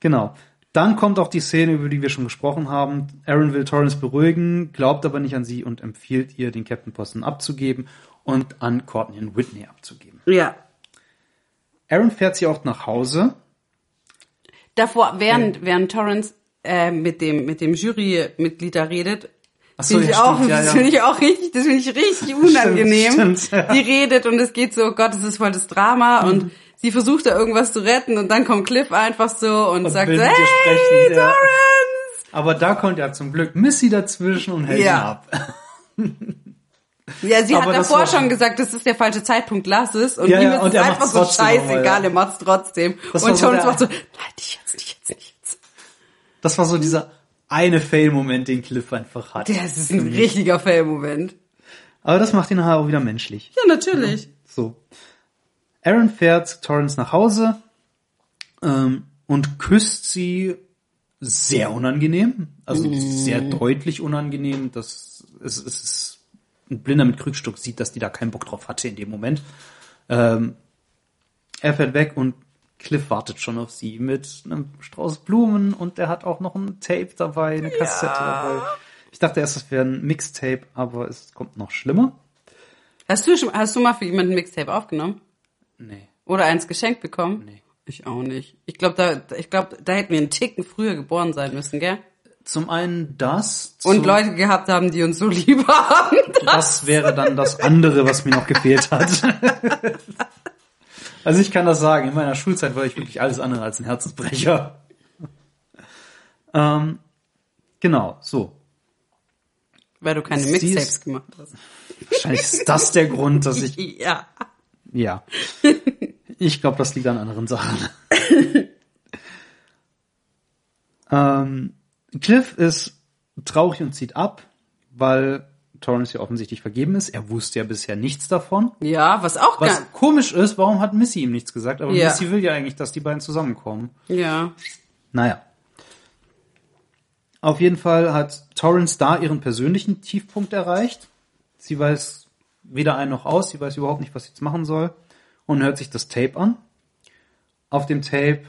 genau. Dann kommt auch die Szene, über die wir schon gesprochen haben. Aaron will Torrance beruhigen, glaubt aber nicht an sie und empfiehlt ihr, den Captain-Posten abzugeben und an Courtney und Whitney abzugeben. ja. Aaron fährt sie auch nach Hause. Davor, während, während Torrance äh, mit dem, mit dem Jurymitglied da redet, Ach so, finde ich, ja, auch, stimmt, ja, das ja. finde ich auch richtig, das finde ich richtig unangenehm. stimmt, ja. Die redet und es geht so, oh Gott, das ist voll das Drama Mhm. und sie versucht da irgendwas zu retten und dann kommt Cliff einfach so und, sagt so, mit ihr hey, sprechen, ja. Torrance! Aber da kommt ja zum Glück Missy dazwischen und hält ihn Ja. ab. Ja, sie Aber hat davor schon gesagt, das ist der falsche Zeitpunkt, lass es. Und Ja, ihm ja, ist und es einfach so scheißegal, ja. er macht's trotzdem. Das und so Torrance der- macht so, nein, nicht jetzt, nicht jetzt, nicht jetzt. Das war so dieser eine Fail-Moment, den Cliff einfach hat. Das ist ein richtiger Fail-Moment. Aber das macht ihn nachher auch wieder menschlich. Ja, natürlich. So. Aaron fährt Torrance nach Hause ähm, und küsst sie sehr unangenehm, also sehr deutlich unangenehm. Das es, es ist ein Blinder mit Krückstock sieht, dass die da keinen Bock drauf hatte in dem Moment. Ähm, er fährt weg und Cliff wartet schon auf sie mit einem Strauß Blumen und er hat auch noch ein Tape dabei, eine Kassette dabei. Ich dachte erst, es wäre ein Mixtape, aber es kommt noch schlimmer. Hast du schon, hast du mal für jemanden ein Mixtape aufgenommen? Nee. Oder eins geschenkt bekommen? Nee. Ich auch nicht. Ich glaube, da, ich glaube, da hätten wir einen Ticken früher geboren sein müssen, gell? Zum einen das. Und Leute gehabt haben, die uns so lieb haben. Das wäre dann das andere, was mir noch gefehlt hat. Also ich kann das sagen, in meiner Schulzeit war ich wirklich alles andere als ein Herzensbrecher. Ähm, genau, so. Weil du keine Mixtapes gemacht hast. Wahrscheinlich ist das der Grund, dass ich, Ja. ja. Ich glaube, das liegt an anderen Sachen. ähm, Cliff ist traurig und zieht ab, weil Torrance ja offensichtlich vergeben ist. Er wusste ja bisher nichts davon. Ja, was auch Was komisch ist, warum hat Missy ihm nichts gesagt? Aber Ja. Missy will ja eigentlich, dass die beiden zusammenkommen. ja. Naja. Auf jeden Fall hat Torrance da ihren persönlichen Tiefpunkt erreicht. Sie weiß weder ein noch aus, sie weiß überhaupt nicht, was sie jetzt machen soll und hört sich das Tape an. Auf dem Tape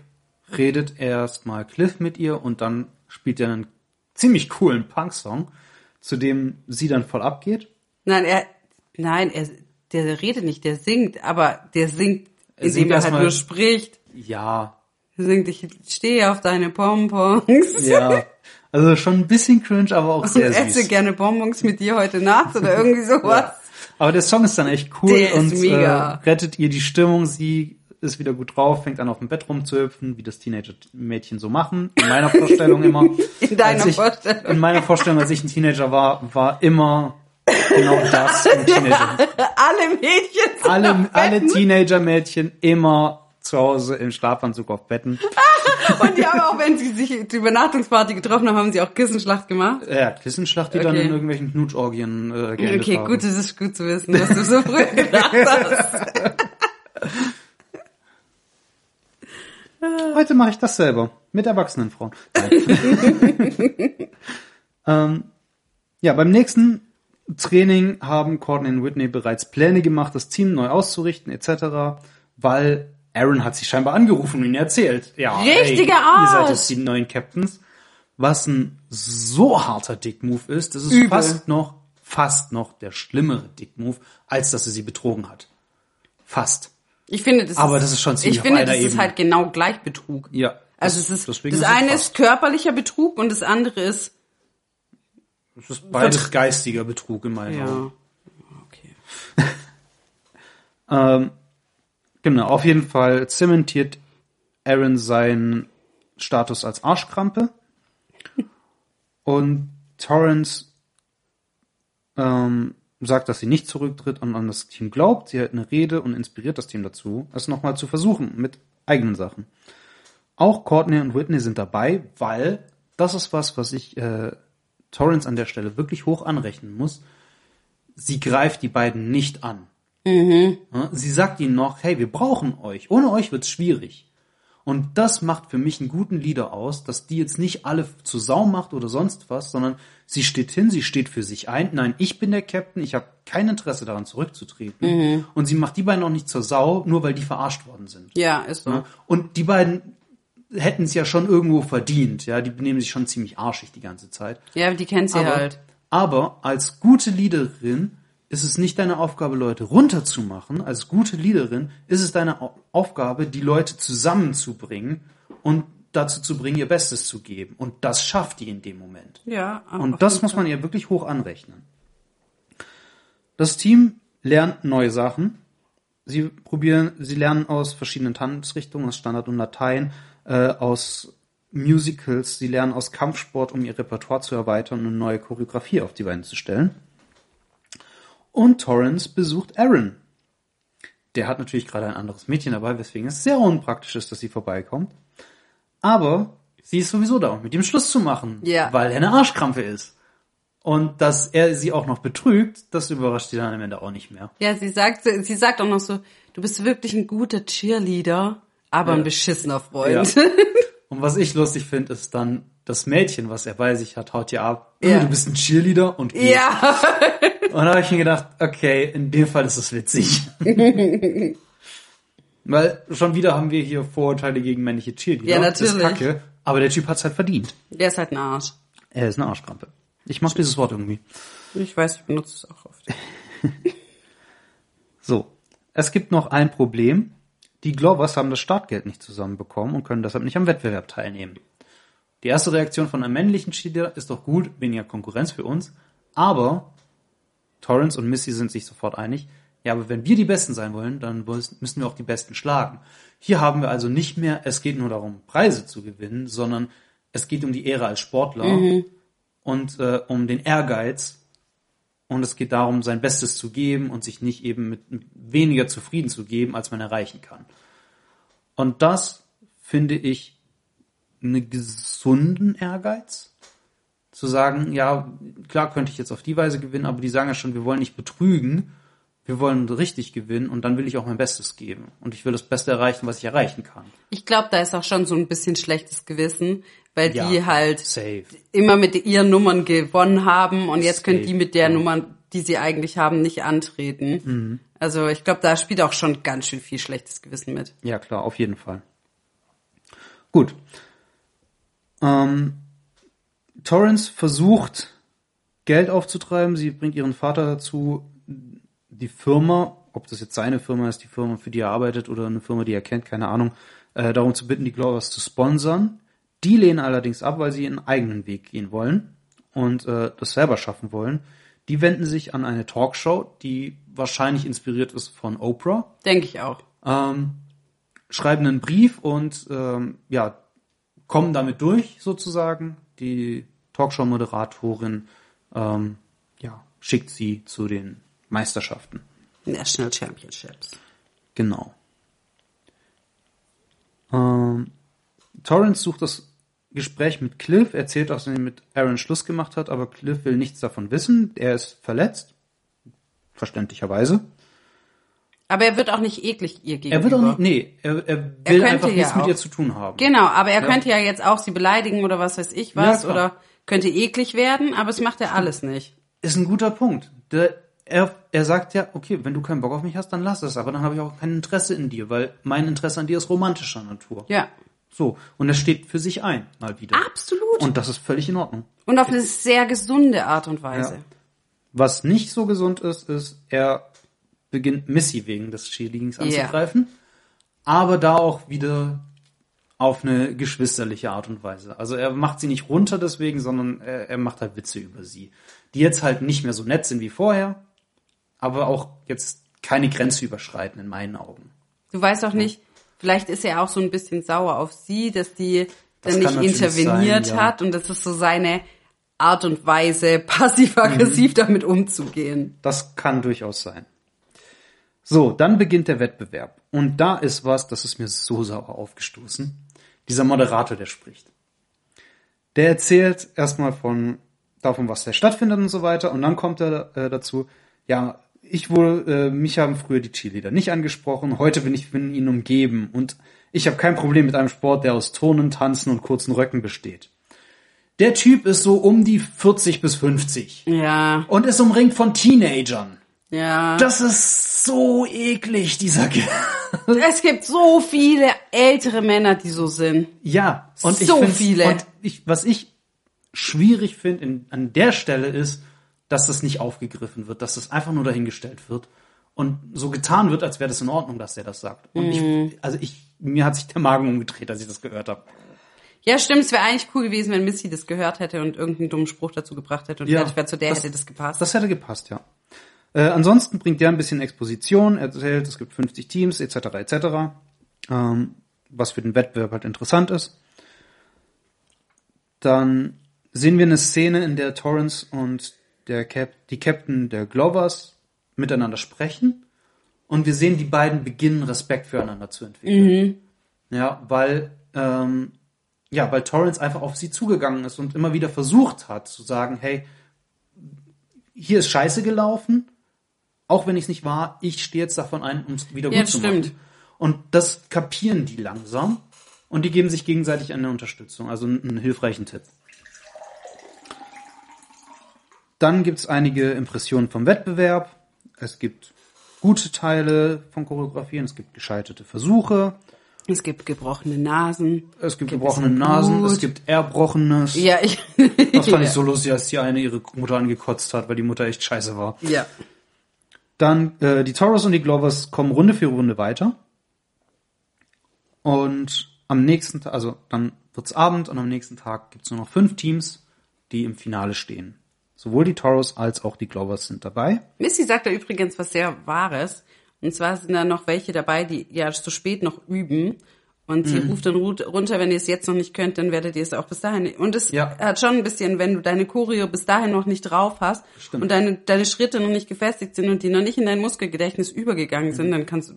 redet erstmal Cliff mit ihr und dann spielt er einen ziemlich coolen Punk-Song, zu dem sie dann voll abgeht. Nein, er, nein, er, der redet nicht, der singt, aber der singt, Er singt indem er halt nur spricht. Ja, Er singt, ich stehe auf deine Pompons. ja. Also schon ein bisschen cringe, aber auch sehr Ich esse süß. gerne Bonbons mit dir heute Nacht oder irgendwie sowas. Aber der Song ist dann echt cool Der und. Äh, rettet ihr die Stimmung. Sie ist wieder gut drauf, fängt an auf dem Bett rumzuhüpfen, wie das Teenager-Mädchen so machen. In meiner Vorstellung immer. In deiner ich, Vorstellung. In meiner Vorstellung, als ich ein Teenager war, war immer genau das im Teenager. Alle Mädchen Alle, alle. Teenager-Mädchen immer zu Hause im Schlafanzug auf Betten. Und die haben auch, wenn sie sich zur Übernachtungsparty getroffen haben, haben sie auch Kissenschlacht gemacht. Ja, Kissenschlacht, die dann Okay. in irgendwelchen Knutschorgien äh, Okay, haben. gut, das ist gut zu wissen, was du so früh gedacht hast. Heute mache ich das selber. Mit erwachsenen Frauen. Ähm, ja, beim nächsten Training haben Courtney und Whitney bereits Pläne gemacht, das Team neu auszurichten, etc., weil Aaron hat sie scheinbar angerufen und ihnen erzählt. Ja, Richtiger ey, Ihr seid jetzt die neuen Captains. Was ein so harter Dick-Move ist, das ist Übel. fast noch, fast noch der schlimmere Dick-Move, als dass er sie betrogen hat. Fast. Ich finde, das Aber ist, das ist schon ziemlich Ich finde, das ist Ebene. halt genau gleich Betrug. Ja. Also es ist, das es eine ist körperlicher Betrug und das andere ist, Das ist beides geistiger Betrug in meinen ja. Augen. Okay. Ähm, genau, auf jeden Fall zementiert Aaron seinen Status als Arschkrampe. Und Torrance ähm, sagt, dass sie nicht zurücktritt und an das Team glaubt. Sie hält eine Rede und inspiriert das Team dazu, es nochmal zu versuchen mit eigenen Sachen. Auch Courtney und Whitney sind dabei, weil das ist was, was ich äh, Torrance an der Stelle wirklich hoch anrechnen muss. Sie greift die beiden nicht an. Ja, Sie sagt ihnen noch, hey, wir brauchen euch. Ohne euch wird's schwierig. Und das macht für mich einen guten Leader aus, dass die jetzt nicht alle zu Sau macht oder sonst was, sondern sie steht hin, sie steht für sich ein. Nein, ich bin der Captain, ich habe kein Interesse daran zurückzutreten. Und sie macht die beiden auch nicht zur Sau, nur weil die verarscht worden sind. Ja, ist so. Und die beiden hätten es ja schon irgendwo verdient. Ja, die benehmen sich schon ziemlich arschig die ganze Zeit. Ja, die kennt sie Aber, halt. aber als gute Leaderin ist es nicht deine Aufgabe, Leute runterzumachen. Als gute Leaderin ist es deine Au- Aufgabe, die Leute zusammenzubringen und dazu zu bringen, ihr Bestes zu geben. Und das schafft die in dem Moment. Ja. Und das muss man ihr wirklich hoch anrechnen. Das Team lernt neue Sachen. Sie probieren, sie lernen aus verschiedenen Tanzrichtungen, aus Standard und Latein, äh, aus Musicals, sie lernen aus Kampfsport, um ihr Repertoire zu erweitern und eine neue Choreografie auf die Beine zu stellen. Und Torrance besucht Aaron. Der hat natürlich gerade ein anderes Mädchen dabei, weswegen es sehr unpraktisch ist, dass sie vorbeikommt. Aber sie ist sowieso da, um mit ihm Schluss zu machen, Ja. weil er eine Arschkrampe ist. Und dass er sie auch noch betrügt, das überrascht sie dann am Ende auch nicht mehr. Ja, sie sagt, sie sagt auch noch so, du bist wirklich ein guter Cheerleader, aber ein beschissener Freund. Ja. Und was ich lustig finde, ist dann das Mädchen, was er bei sich hat, haut ihr ab. Ja. Du bist ein Cheerleader und geht. Ja. Und da habe ich mir gedacht, okay, in dem Fall ist es witzig. Weil schon wieder haben wir hier Vorurteile gegen männliche Cheerleader. Ja, Das ist natürlich. kacke, aber der Typ hat's halt verdient. Der ist halt ein Arsch. Er ist eine Arschkrampe. Ich mag dieses Wort irgendwie. Ich weiß, ich benutze es auch oft. So, es gibt noch ein Problem. Die Glovers haben das Startgeld nicht zusammenbekommen und können deshalb nicht am Wettbewerb teilnehmen. Die erste Reaktion von einem männlichen Cheerleader ist doch gut, weniger Konkurrenz für uns. Aber Torrance und Missy sind sich sofort einig. Ja, aber wenn wir die Besten sein wollen, dann müssen wir auch die Besten schlagen. Hier haben wir also nicht mehr, es geht nur darum, Preise zu gewinnen, sondern es geht um die Ehre als Sportler und äh, um den Ehrgeiz. Und es geht darum, sein Bestes zu geben und sich nicht eben mit weniger zufrieden zu geben, als man erreichen kann. Und das finde ich einen gesunden Ehrgeiz. Zu sagen, ja, klar könnte ich jetzt auf die Weise gewinnen, aber die sagen ja schon, wir wollen nicht betrügen, wir wollen richtig gewinnen und dann will ich auch mein Bestes geben. Und ich will das Beste erreichen, was ich erreichen kann. Ich glaube, da ist auch schon so ein bisschen schlechtes Gewissen, weil Ja, die halt Safe. immer mit ihren Nummern gewonnen haben und jetzt können die mit der ja. Nummer, die sie eigentlich haben, nicht antreten. Mhm. Also ich glaube, da spielt auch schon ganz schön viel schlechtes Gewissen mit. Ja, klar, auf jeden Fall. Gut. Ähm, Torrance versucht, Geld aufzutreiben. Sie bringt ihren Vater dazu, die Firma, ob das jetzt seine Firma ist, die Firma, für die er arbeitet, oder eine Firma, die er kennt, keine Ahnung, äh, darum zu bitten, die Glovers zu sponsern. Die lehnen allerdings ab, weil sie ihren eigenen Weg gehen wollen und äh, das selber schaffen wollen. Die wenden sich an eine Talkshow, die wahrscheinlich inspiriert ist von Oprah Denke ich auch. ähm, schreiben einen Brief und ähm, ja, kommen damit durch sozusagen. Die Talkshow-Moderatorin ähm, ja, schickt sie zu den Meisterschaften. National Championships. Genau. Ähm, Torrance sucht das Gespräch mit Cliff, erzählt, dass er mit Aaron Schluss gemacht hat, aber Cliff will nichts davon wissen. Er ist verletzt. Verständlicherweise. Aber er wird auch nicht eklig ihr gegenüber. Er wird auch nicht, nee, er, er will könnte einfach ja nichts mit auch. ihr zu tun haben. Genau, aber er könnte ja jetzt auch sie beleidigen oder was weiß ich was Ja, oder könnte eklig werden, aber es macht er alles nicht. Ist ein guter Punkt. Der, er, er sagt ja, okay, wenn du keinen Bock auf mich hast, dann lass es. Aber dann habe ich auch kein Interesse in dir, weil mein Interesse an dir ist romantischer Natur. Ja. So. Und er steht für sich ein, mal wieder. Absolut. Und, Und das ist völlig in Ordnung. auf eine sehr gesunde Art und Weise. Ja. Was nicht so gesund ist, ist, er beginnt Missy wegen des Cheerleadings Ja. anzugreifen. Aber da auch wieder auf eine geschwisterliche Art und Weise. Also er macht sie nicht runter deswegen, sondern er, er macht halt Witze über sie. Die jetzt halt nicht mehr so nett sind wie vorher, aber auch jetzt keine Grenze überschreiten in meinen Augen. Du weißt auch nicht, vielleicht ist er auch so ein bisschen sauer auf sie, dass die Das dann nicht interveniert sein, ja. hat und das ist so seine Art und Weise, passiv-aggressiv Mhm. damit umzugehen. Das kann durchaus sein. So, dann beginnt der Wettbewerb. Und da ist was, das ist mir so sauer aufgestoßen. Dieser Moderator, der spricht. Der erzählt erstmal von davon, was da stattfindet und so weiter. Und dann kommt er äh, dazu, ja, ich wohl, äh, mich haben früher die Cheerleader nicht angesprochen. Heute bin ich von ihnen umgeben. Und ich habe kein Problem mit einem Sport, der aus Turnen, Tanzen und kurzen Röcken besteht. Der Typ ist so um die 40 bis 50 Ja, und ist umringt von Teenagern. ja. Das ist so eklig, dieser Ge es gibt so viele ältere Männer, die so sind. Ja, und ich So find's- viele. Und ich, was ich schwierig finde an der Stelle ist, dass das nicht aufgegriffen wird, dass das einfach nur dahingestellt wird und so getan wird, als wäre das in Ordnung, dass der das sagt. Und Mhm. ich, also ich, mir hat sich der Magen umgedreht, als ich das gehört habe. Ja, stimmt, es wäre eigentlich cool gewesen, wenn Missy das gehört hätte und irgendeinen dummen Spruch dazu gebracht hätte und Ja, vielleicht wär zu der das- hätte das gepasst. Das hätte gepasst, ja. Äh, ansonsten bringt der ein bisschen Exposition, erzählt, es gibt 50 Teams, etc., etc., ähm, was für den Wettbewerb halt interessant ist. Dann sehen wir eine Szene, in der Torrance und der Cap die Captain der Glovers miteinander sprechen und wir sehen, die beiden beginnen Respekt füreinander zu entwickeln. Ja, weil ähm, ja, weil Torrance einfach auf sie zugegangen ist und immer wieder versucht hat zu sagen, hey, hier ist Scheiße gelaufen, auch wenn ich es nicht war, ich stehe jetzt davon ein, um es wieder Ja, gut zu machen. stimmt. Und das kapieren die langsam und die geben sich gegenseitig eine Unterstützung, also einen, hilfreichen Tipp. Dann gibt's einige Impressionen vom Wettbewerb. Es gibt gute Teile von Choreografien, es gibt gescheiterte Versuche, Es gibt gebrochene Nasen. es gibt Gibt gebrochene Nasen, Blut. es gibt Erbrochenes. Ja, ich. Das fand ja. ich so lustig, als die eine ihre Mutter angekotzt hat, weil die Mutter echt scheiße war. Ja. Dann äh, die Taurus und die Glovers kommen Runde für Runde weiter. Und am nächsten Tag, also dann wird's Abend und am nächsten Tag gibt's nur noch fünf Teams, die im Finale stehen. Sowohl die Taurus als auch die Glovers sind dabei. Missy sagt da übrigens was sehr Wahres. Und zwar sind da noch welche dabei, die ja zu spät noch üben. Und Mhm. sie ruft dann ru- runter, wenn ihr es jetzt noch nicht könnt, dann werdet ihr es auch bis dahin. Und es Ja. hat schon ein bisschen, wenn du deine Choreo bis dahin noch nicht drauf hast Stimmt. und deine, deine Schritte noch nicht gefestigt sind und die noch nicht in dein Muskelgedächtnis übergegangen sind, dann kannst du,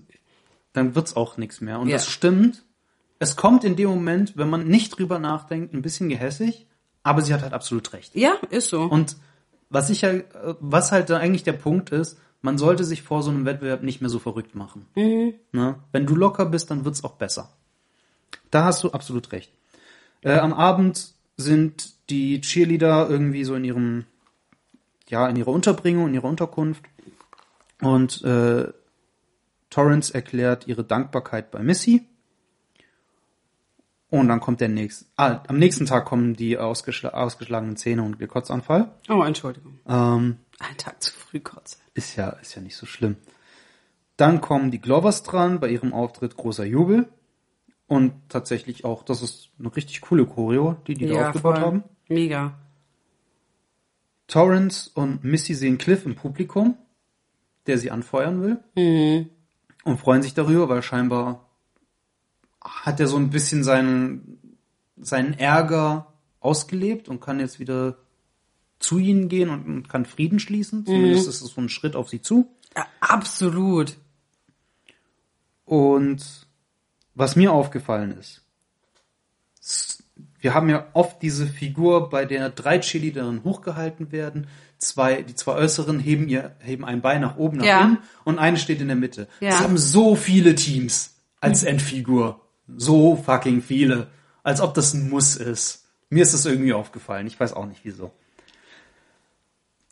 Dann wird's auch nichts mehr. Und Ja. das stimmt. Es kommt in dem Moment, wenn man nicht drüber nachdenkt, ein bisschen gehässig, aber sie hat halt absolut recht. ja, ist so. Und was ich ja, was halt eigentlich der Punkt ist, man sollte sich vor so einem Wettbewerb nicht mehr so verrückt machen. Ne? Wenn du locker bist, dann wird's auch besser. Da hast du absolut recht. Äh, am Abend sind die Cheerleader irgendwie so in ihrem, ja, in ihrer Unterbringung, in ihrer Unterkunft. Und äh, Torrance erklärt ihre Dankbarkeit bei Missy. Und dann kommt der nächste. Ah, am nächsten Tag kommen die ausgeschla ausgeschlagenen Zähne und der Kotzanfall. oh, Entschuldigung. Ähm, Ein Tag zu früh kotze. ist ja, ist ja nicht so schlimm. Dann kommen die Glovers dran, bei ihrem Auftritt großer Jubel. Und tatsächlich auch, das ist eine richtig coole Choreo, die die da Ja, aufgebaut voll. haben. Mega. Torrance und Missy sehen Cliff im Publikum, der sie anfeuern will. Mhm. Und freuen sich darüber, weil scheinbar hat er so ein bisschen seinen, seinen Ärger ausgelebt und kann jetzt wieder zu ihnen gehen und, und kann Frieden schließen. Zumindest ist es so ein Schritt auf sie zu. Ja, absolut. Und was mir aufgefallen ist, wir haben ja oft diese Figur, bei der drei Cheerleaderinnen hochgehalten werden. Zwei, die zwei Äußeren heben ihr, heben ein Bein nach oben, nach Ja. innen und eine steht in der Mitte. Ja. Es haben so viele Teams als Endfigur. So fucking viele. Als ob das ein Muss ist. Mir ist das irgendwie aufgefallen. Ich weiß auch nicht wieso.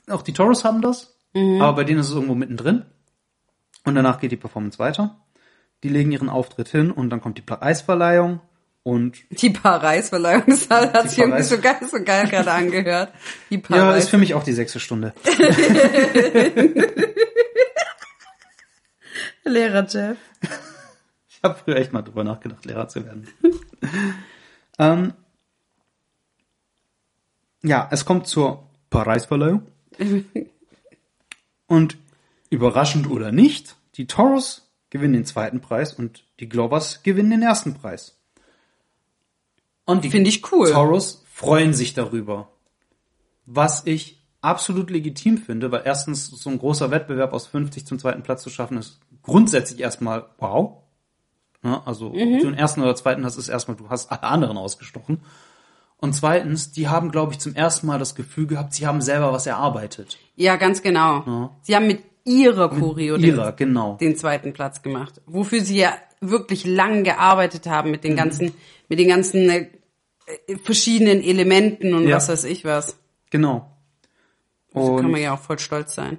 Auch die Toros haben das, aber bei denen ist es irgendwo mittendrin. Und danach geht die Performance weiter. Die legen ihren Auftritt hin und dann kommt die Preisverleihung und Die Paris-Verleihung, das hat sich irgendwie so geil, so geil gerade angehört. Die ja, Paris. ist für mich auch die sechste Stunde. Lehrer Jeff. Ich habe früher echt mal drüber nachgedacht, Lehrer zu werden. ähm, ja, es kommt zur Preisverleihung. und überraschend oder nicht, die Toros gewinnen den zweiten Preis und die Glovers gewinnen den ersten Preis. Und die Finde ich cool. Toros freuen sich darüber. Was ich absolut legitim finde, weil erstens so ein großer Wettbewerb aus 50 zum zweiten Platz zu schaffen, ist grundsätzlich erstmal wow. Ja, also, ob du den ersten oder zweiten hast, ist erstmal, du hast alle anderen ausgestochen. Und zweitens, die haben, glaube ich, zum ersten Mal das Gefühl gehabt, sie haben selber was erarbeitet. Ja, ganz genau. Sie haben mit ihrer Choreo Ihrer, den, genau. den zweiten Platz gemacht. Wofür sie ja wirklich lang gearbeitet haben mit den ganzen, mit den ganzen äh, verschiedenen Elementen und Ja. was weiß ich was. Genau. So kann Und man ja auch voll stolz sein.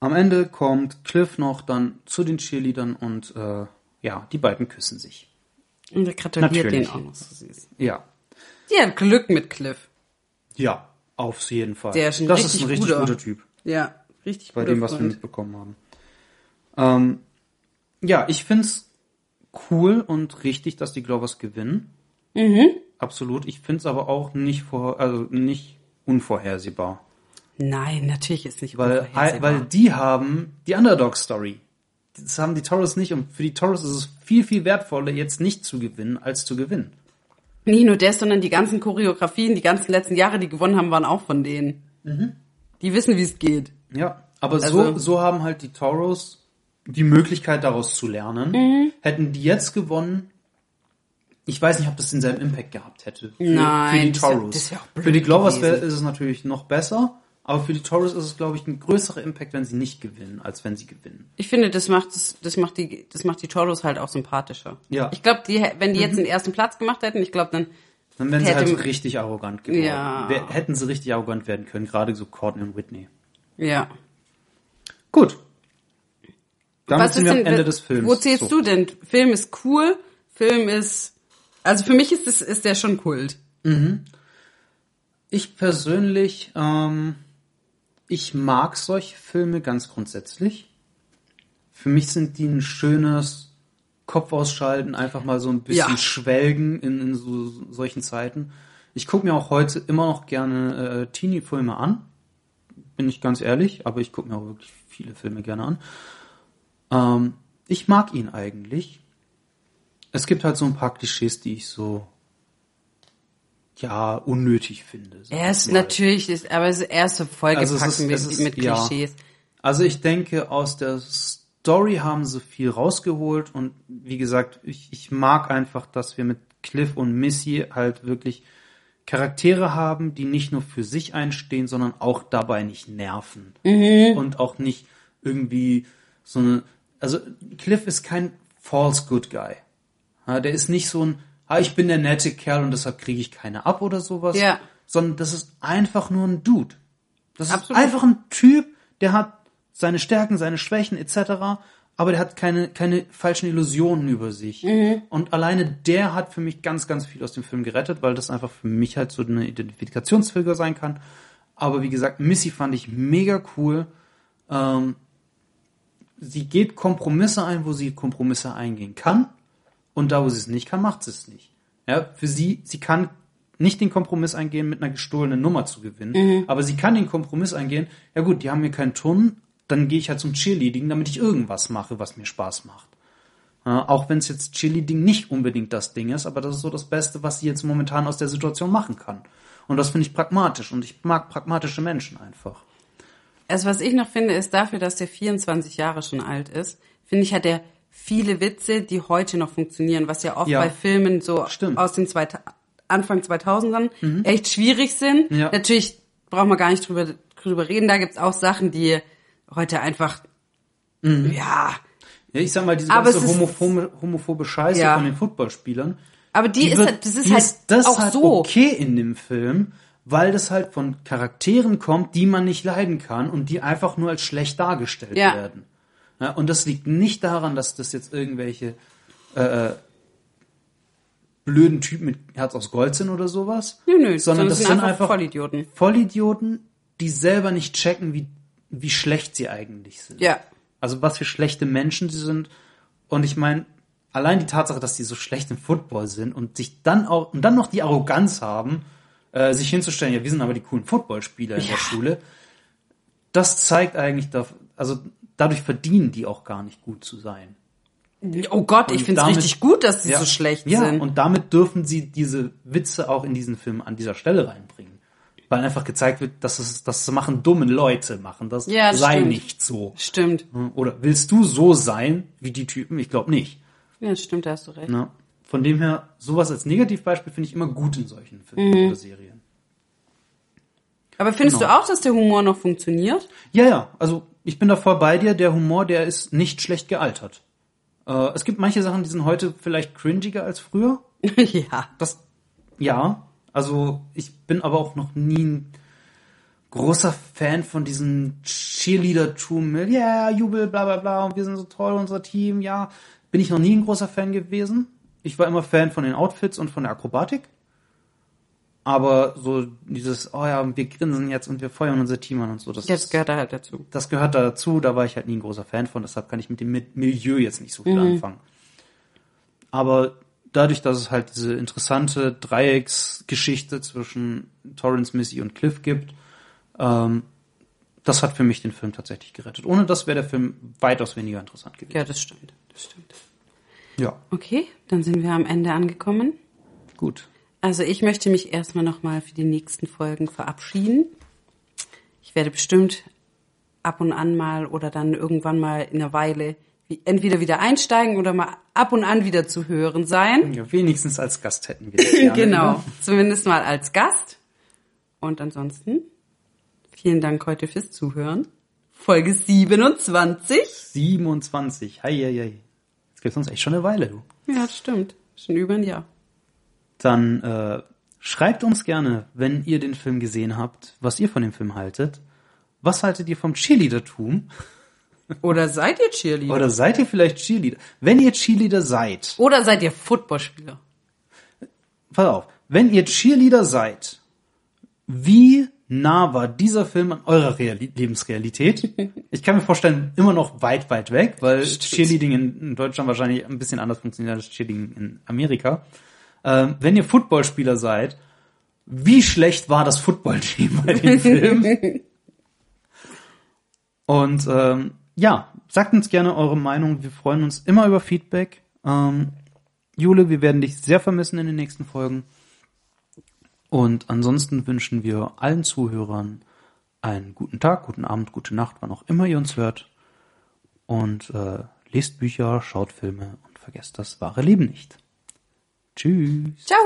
am Ende kommt Cliff noch dann zu den Cheerleadern und äh, ja, die beiden küssen sich. Und er gratuliert Natürlich. den auch noch so süß. Ja. Die haben Glück mit Cliff. Ja, auf jeden Fall. Der ist ein das richtig ist ein richtig guter. guter Typ. Ja, richtig bei dem, was wir Freund. mitbekommen haben. Ähm, ja, ich find's cool und richtig, dass die Glovers gewinnen. Mhm. Absolut. Ich find's aber auch nicht vor, also nicht unvorhersehbar. Nein, natürlich ist nicht Weil, unvorhersehbar. weil die haben die Underdog-Story. Das haben die Toros nicht und für die Toros ist es viel, viel wertvoller, jetzt nicht zu gewinnen, als zu gewinnen. Nicht nur das, sondern die ganzen Choreografien, die ganzen letzten Jahre, die gewonnen haben, waren auch von denen. Die wissen, wie es geht. Ja, aber so, Also- so haben halt die Toros die Möglichkeit daraus zu lernen. Mhm. Hätten die jetzt gewonnen, ich weiß nicht, ob das denselben Impact gehabt hätte. Für, Nein, für die wär- Toros. wär auch blöd für die Glovers wär, ist es natürlich noch besser, aber für die Toros ist es, glaube ich, ein größerer Impact, wenn sie nicht gewinnen, als wenn sie gewinnen. Ich finde, das macht das, das macht die, das macht die Toros halt auch sympathischer. Ja. Ich glaube, die, wenn die jetzt den ersten Platz gemacht hätten, ich glaube, dann Dann wären sie halt so richtig arrogant geworden. Ja. Wär- Hätten sie richtig arrogant werden können, gerade so Courtney und Whitney. Ja. Gut. Damit Was sind wir am denn, Ende des Films. Wo zählst So. du denn? Film ist cool, Film ist, also für mich ist das, ist der schon Kult. Ich persönlich, ähm, ich mag solche Filme ganz grundsätzlich. Für mich sind die ein schönes Kopf ausschalten, einfach mal so ein bisschen Ja. schwelgen in, in so solchen Zeiten. Ich gucke mir auch heute immer noch gerne äh, Teenie-Filme an, bin ich ganz ehrlich, aber ich gucke mir auch wirklich viele Filme gerne an. Ähm, ich mag ihn eigentlich. Es gibt halt so ein paar Klischees, die ich so ja unnötig finde. sag Er ist natürlich, ist, aber es- er ist so vollgepackt Also es ist- mit, mit ja. Klischees. Also ich denke, aus der Story haben sie viel rausgeholt und wie gesagt, ich, ich mag einfach, dass wir mit Cliff und Missy halt wirklich Charaktere haben, die nicht nur für sich einstehen, sondern auch dabei nicht nerven. Und auch nicht irgendwie so eine, also Cliff ist kein false good guy. Ja, der ist nicht so ein, ah, ich bin der nette Kerl und deshalb kriege ich keine ab oder sowas. Ja. Sondern das ist einfach nur ein Dude. Das ist Absolut. einfach ein Typ, der hat seine Stärken, seine Schwächen etc., aber der hat keine, keine falschen Illusionen über sich. Und alleine der hat für mich ganz, ganz viel aus dem Film gerettet, weil das einfach für mich halt so eine Identifikationsfigur sein kann. Aber wie gesagt, Missy fand ich mega cool. Ähm, sie geht Kompromisse ein, wo sie Kompromisse eingehen kann. Und da, wo sie es nicht kann, macht sie es nicht. Ja, für sie, sie kann nicht den Kompromiss eingehen, mit einer gestohlenen Nummer zu gewinnen. Aber sie kann den Kompromiss eingehen, ja gut, die haben mir keinen Turn, dann gehe ich halt zum Cheerleading, damit ich irgendwas mache, was mir Spaß macht. Ja, auch wenn es jetzt Cheerleading nicht unbedingt das Ding ist, aber das ist so das Beste, was sie jetzt momentan aus der Situation machen kann. Und das finde ich pragmatisch und ich mag pragmatische Menschen einfach. Also was ich noch finde, ist dafür, dass der 24 Jahre schon alt ist, finde ich, hat er viele Witze, die heute noch funktionieren, was ja oft Ja. bei Filmen so Stimmt. aus den 2000 Anfang 2000ern echt schwierig sind. Mhm. Ja. Natürlich braucht man gar nicht drüber, drüber reden. Da gibt's auch Sachen, die heute einfach, Mhm. ja, Ja, ich sag mal, diese ganze ist- homophobe, homophobe Scheiße Ja. von den Footballspielern. aber die, ist wird- halt, das ist die halt das auch halt so. okay in dem Film, weil das halt von Charakteren kommt, die man nicht leiden kann und die einfach nur als schlecht dargestellt Ja. werden. Ja, und das liegt nicht daran, dass das jetzt irgendwelche äh, blöden Typen mit Herz aus Gold sind oder sowas. Nö, nö, sondern das sind einfach Vollidioten. Vollidioten, die selber nicht checken, wie, wie schlecht sie eigentlich sind. Ja. Also was für schlechte Menschen sie sind. Und ich meine, allein die Tatsache, dass die so schlecht im Football sind und sich dann auch und dann noch die Arroganz haben, äh, sich hinzustellen, ja, wir sind aber die coolen Footballspieler in der Schule, das zeigt eigentlich, also dadurch verdienen die auch gar nicht gut zu sein. Oh Gott, ich Und find's damit- richtig gut, dass die so schlecht ja, sind. und damit dürfen sie diese Witze auch in diesen Film an dieser Stelle reinbringen. Weil einfach gezeigt wird, dass es, das machen dumme Leute machen. Das Ja, das sei stimmt. nicht so. Stimmt. Oder willst du so sein wie die Typen? Ich glaube nicht. Ja, stimmt, da hast du recht. Ne? Von dem her, sowas als Negativbeispiel finde ich immer gut in solchen Filmen Mhm. oder Serien. Aber findest Genau. du auch, dass der Humor noch funktioniert? Ja, ja, also ich bin da voll bei dir. Der Humor, der ist nicht schlecht gealtert. Äh, es gibt manche Sachen, die sind heute vielleicht cringiger als früher. ja. Das, ja, also ich bin aber auch noch nie ein großer Fan von diesem Cheerleader-Tum, ja, yeah, Jubel, bla bla bla, und wir sind so toll, unser Team, ja. Bin ich noch nie ein großer Fan gewesen. Ich war immer Fan von den Outfits und von der Akrobatik. Aber so dieses, oh ja, wir grinsen jetzt und wir feuern unser Team an und so, das, Jetzt gehört er halt dazu. das gehört da dazu, da war ich halt nie ein großer Fan von, deshalb kann ich mit dem Mi- Milieu jetzt nicht so viel anfangen. Aber dadurch, dass es halt diese interessante Dreiecksgeschichte zwischen Torrance, Missy und Cliff gibt, ähm, das hat für mich den Film tatsächlich gerettet. Ohne das wäre der Film weitaus weniger interessant gewesen. Ja, das stimmt. Das stimmt. Ja, Okay, dann sind wir am Ende angekommen. gut. Also ich möchte mich erstmal nochmal für die nächsten Folgen verabschieden. Ich werde bestimmt ab und an mal oder dann irgendwann mal in einer Weile entweder wieder einsteigen oder mal ab und an wieder zu hören sein. Ja, wenigstens als Gast hätten wir. gerne genau, wieder. zumindest mal als Gast. Und ansonsten vielen Dank heute fürs Zuhören. Folge 27. 27. Hei, hei, hei. Jetzt gibt's uns echt schon eine Weile, du. Ja, das stimmt. Schon über ein Jahr. dann äh, schreibt uns gerne, wenn ihr den Film gesehen habt, was ihr von dem Film haltet. Was haltet ihr vom Cheerleadertum? Oder seid ihr Cheerleader? Oder seid ihr vielleicht Cheerleader? Wenn ihr Cheerleader seid, Oder seid ihr Footballspieler? pass auf, wenn ihr Cheerleader seid, wie nah war dieser Film an eurer Reali Lebensrealität? Ich kann mir vorstellen, immer noch weit, weit weg, weil Cheerleading in, in Deutschland wahrscheinlich ein bisschen anders funktioniert als Cheerleading in Amerika. Ähm, wenn ihr Footballspieler seid, wie schlecht war das Footballteam bei dem Film? Und ähm, ja, sagt uns gerne eure Meinung. Wir freuen uns immer über Feedback. Ähm, Jule, wir werden dich sehr vermissen in den nächsten Folgen. Und ansonsten wünschen wir allen Zuhörern einen guten Tag, guten Abend, gute Nacht, wann auch immer ihr uns hört. Und äh, lest Bücher, schaut Filme und vergesst das wahre Leben nicht. Tschüss. Ciao!